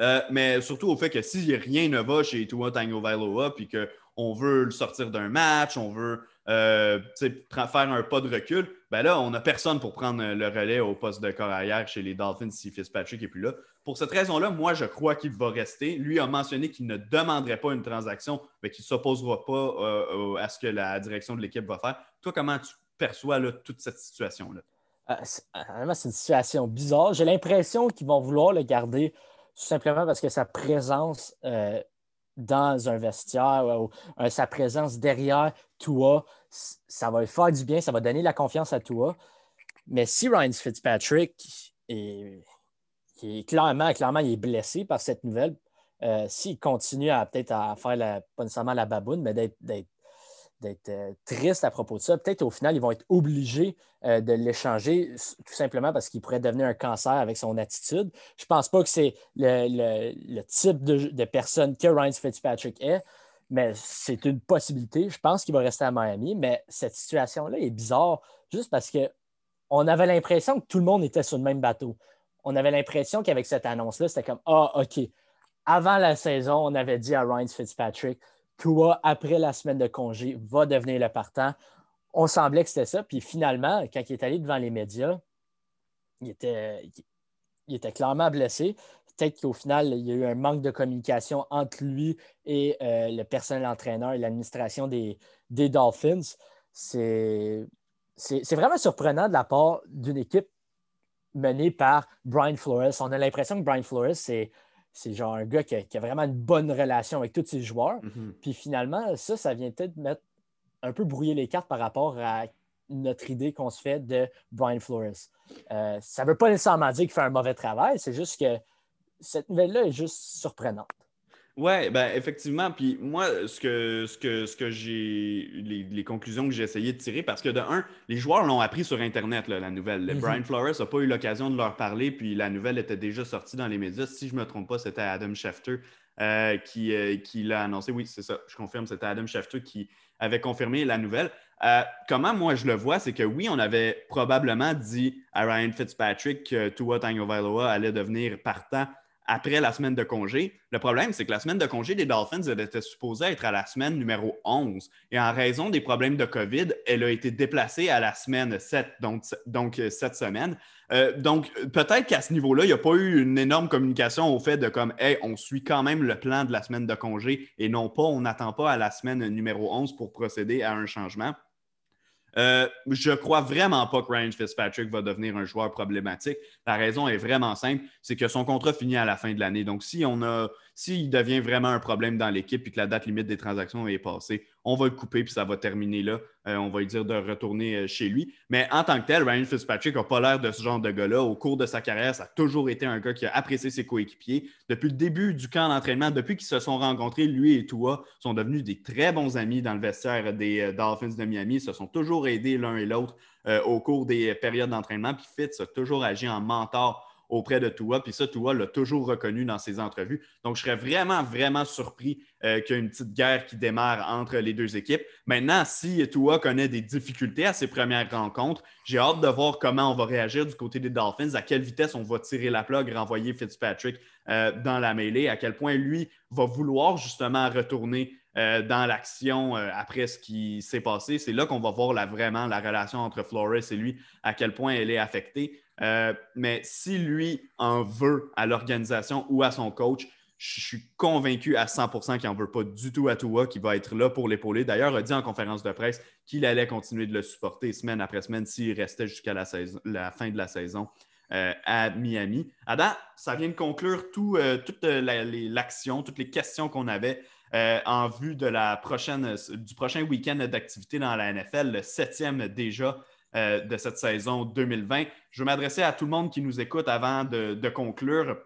Euh, mais surtout au fait que si rien ne va chez Tua Tagovailoa, puis qu'on veut le sortir d'un match, on veut euh, faire un pas de recul, ben là, on n'a personne pour prendre le relais au poste de corps arrière chez les Dolphins si Fitzpatrick n'est plus là. Pour cette raison-là, moi, je crois qu'il va rester. Lui a mentionné qu'il ne demanderait pas une transaction, mais qu'il ne s'opposera pas euh, à ce que la direction de l'équipe va faire. Toi, comment tu perçois toute cette situation-là? Euh, c'est une situation bizarre. J'ai l'impression qu'ils vont vouloir le garder tout simplement parce que sa présence euh, dans un vestiaire ou sa présence derrière toi, ça va faire du bien, ça va donner la confiance à toi. Mais si Ryan Fitzpatrick est clairement, il est blessé par cette nouvelle. Euh, s'il continue à peut-être à faire pas nécessairement la baboune, mais d'être euh, triste à propos de ça. Peut-être au final, ils vont être obligés euh, de l'échanger tout simplement parce qu'il pourrait devenir un cancer avec son attitude. Je ne pense pas que c'est le, type de, personne que Ryan Fitzpatrick est, mais c'est une possibilité. Je pense qu'il va rester à Miami, mais cette situation-là est bizarre juste parce qu'on avait l'impression que tout le monde était sur le même bateau on avait l'impression qu'avec cette annonce-là, c'était comme Ah, OK. Avant la saison, on avait dit à Ryan Fitzpatrick, toi, après la semaine de congé, va devenir le partant. On semblait que c'était ça. Puis finalement, quand il est allé devant les médias, il était, clairement blessé. Peut-être qu'au final, il y a eu un manque de communication entre lui et euh, le personnel entraîneur et l'administration des, des Dolphins. C'est vraiment surprenant de la part d'une équipe mené par Brian Flores. On a l'impression que Brian Flores, c'est, c'est genre un gars qui a, vraiment une bonne relation avec tous ses joueurs. Mhm. Puis finalement, ça, ça vient peut-être mettre un peu brouiller les cartes par rapport à notre idée qu'on se fait de Brian Flores. Euh, ça ne veut pas nécessairement dire qu'il fait un mauvais travail, c'est juste que cette nouvelle-là est juste surprenante. Oui, ben effectivement. Puis moi, ce que, ce que, ce que j'ai. Les, conclusions que j'ai essayé de tirer, parce que de un, les joueurs l'ont appris sur Internet, la nouvelle. Mhm. Brian Flores n'a pas eu l'occasion de leur parler, puis la nouvelle était déjà sortie dans les médias. Si je ne me trompe pas, c'était Adam Schefter euh, qui, euh, qui l'a annoncé. Oui, c'est ça, je confirme, c'était Adam Schefter qui avait confirmé la nouvelle. Euh, comment moi je le vois, c'est que oui, on avait probablement dit à Ryan Fitzpatrick que Tua Tagovailoa allait devenir partant après la semaine de congé. Le problème, c'est que la semaine de congé des Dolphins, était supposée être à la semaine numéro 11. Et en raison des problèmes de COVID, elle a été déplacée à la semaine 7, donc, donc euh, cette semaine. Euh, donc, peut-être qu'à ce niveau-là, il n'y a pas eu une énorme communication au fait de comme, hey, on suit quand même le plan de la semaine de congé et non pas, on n'attend pas à la semaine numéro 11 pour procéder à un changement. Euh, je crois vraiment pas que Ryan Fitzpatrick va devenir un joueur problématique. La raison est vraiment simple, c'est que son contrat finit à la fin de l'année. Donc, si on a, s'il devient vraiment un problème dans l'équipe et que la date limite des transactions est passée, on va le couper puis ça va terminer là. Euh, on va lui dire de retourner euh, chez lui. Mais en tant que tel, Ryan Fitzpatrick n'a pas l'air de ce genre de gars-là. Au cours de sa carrière, ça a toujours été un gars qui a apprécié ses coéquipiers. Depuis le début du camp d'entraînement, depuis qu'ils se sont rencontrés, lui et Tua sont devenus des très bons amis dans le vestiaire des euh, Dolphins de Miami. Ils se sont toujours aidés l'un et l'autre au cours des périodes d'entraînement. Puis Fitz a toujours agi en mentor auprès de Tua. Puis ça, Tua l'a toujours reconnu dans ses entrevues. Donc, je serais vraiment, vraiment surpris euh, qu'il y ait une petite guerre qui démarre entre les deux équipes. Maintenant, si Tua connaît des difficultés à ses premières rencontres, j'ai hâte de voir comment on va réagir du côté des Dolphins, à quelle vitesse on va tirer la plug, renvoyer Fitzpatrick euh, dans la mêlée, à quel point lui va vouloir justement retourner euh, dans l'action après ce qui s'est passé. C'est là qu'on va voir vraiment la relation entre Flores et lui, à quel point elle est affectée. Euh, mais si lui en veut à l'organisation ou à son coach, je suis convaincu à 100% qu'il n'en veut pas du tout à Tua, qu'il va être là pour l'épauler. D'ailleurs, il a dit en conférence de presse qu'il allait continuer de le supporter semaine après semaine s'il restait jusqu'à la, fin de la saison euh, à Miami. Adam, ça vient de conclure euh, toute l'action, toutes les questions qu'on avait en vue de la prochaine, du prochain week-end d'activité dans la NFL, le septième déjà euh, de cette saison 2020. Je veux m'adresser à tout le monde qui nous écoute avant de conclure.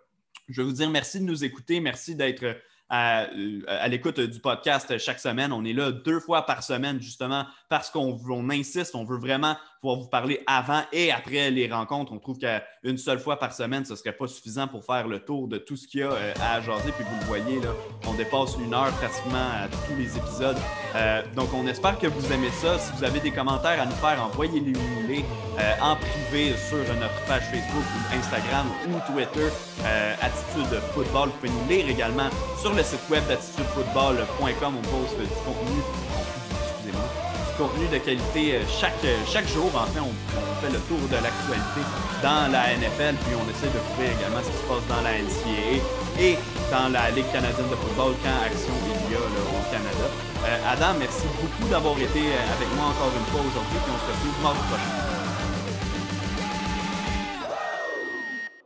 Je veux vous dire merci de nous écouter. Merci d'être euh, à, l'écoute du podcast chaque semaine. On est là deux fois par semaine, justement, parce qu'on insiste, on veut vraiment pouvoir vous parler avant et après les rencontres. On trouve qu'une seule fois par semaine, ce ne serait pas suffisant pour faire le tour de tout ce qu'il y a euh, à jaser. Puis vous le voyez, là, on dépasse une heure pratiquement à tous les épisodes. Euh, donc, on espère que vous aimez ça. Si vous avez des commentaires à nous faire, envoyez-les-nous les en privé sur notre page Facebook ou Instagram ou Twitter. Attitude Football. Vous pouvez nous lire également sur le site web d'attitudefootball.com, on poste du contenu, contenu de qualité euh, chaque, euh, chaque jour. En fait, on, fait le tour de l'actualité dans la NFL, puis on essaie de trouver également ce qui se passe dans la NCAA et dans la Ligue canadienne de football quand action il y a au Canada. Euh, Adam, merci beaucoup d'avoir été avec moi encore une fois aujourd'hui, puis on se retrouve mardi prochain.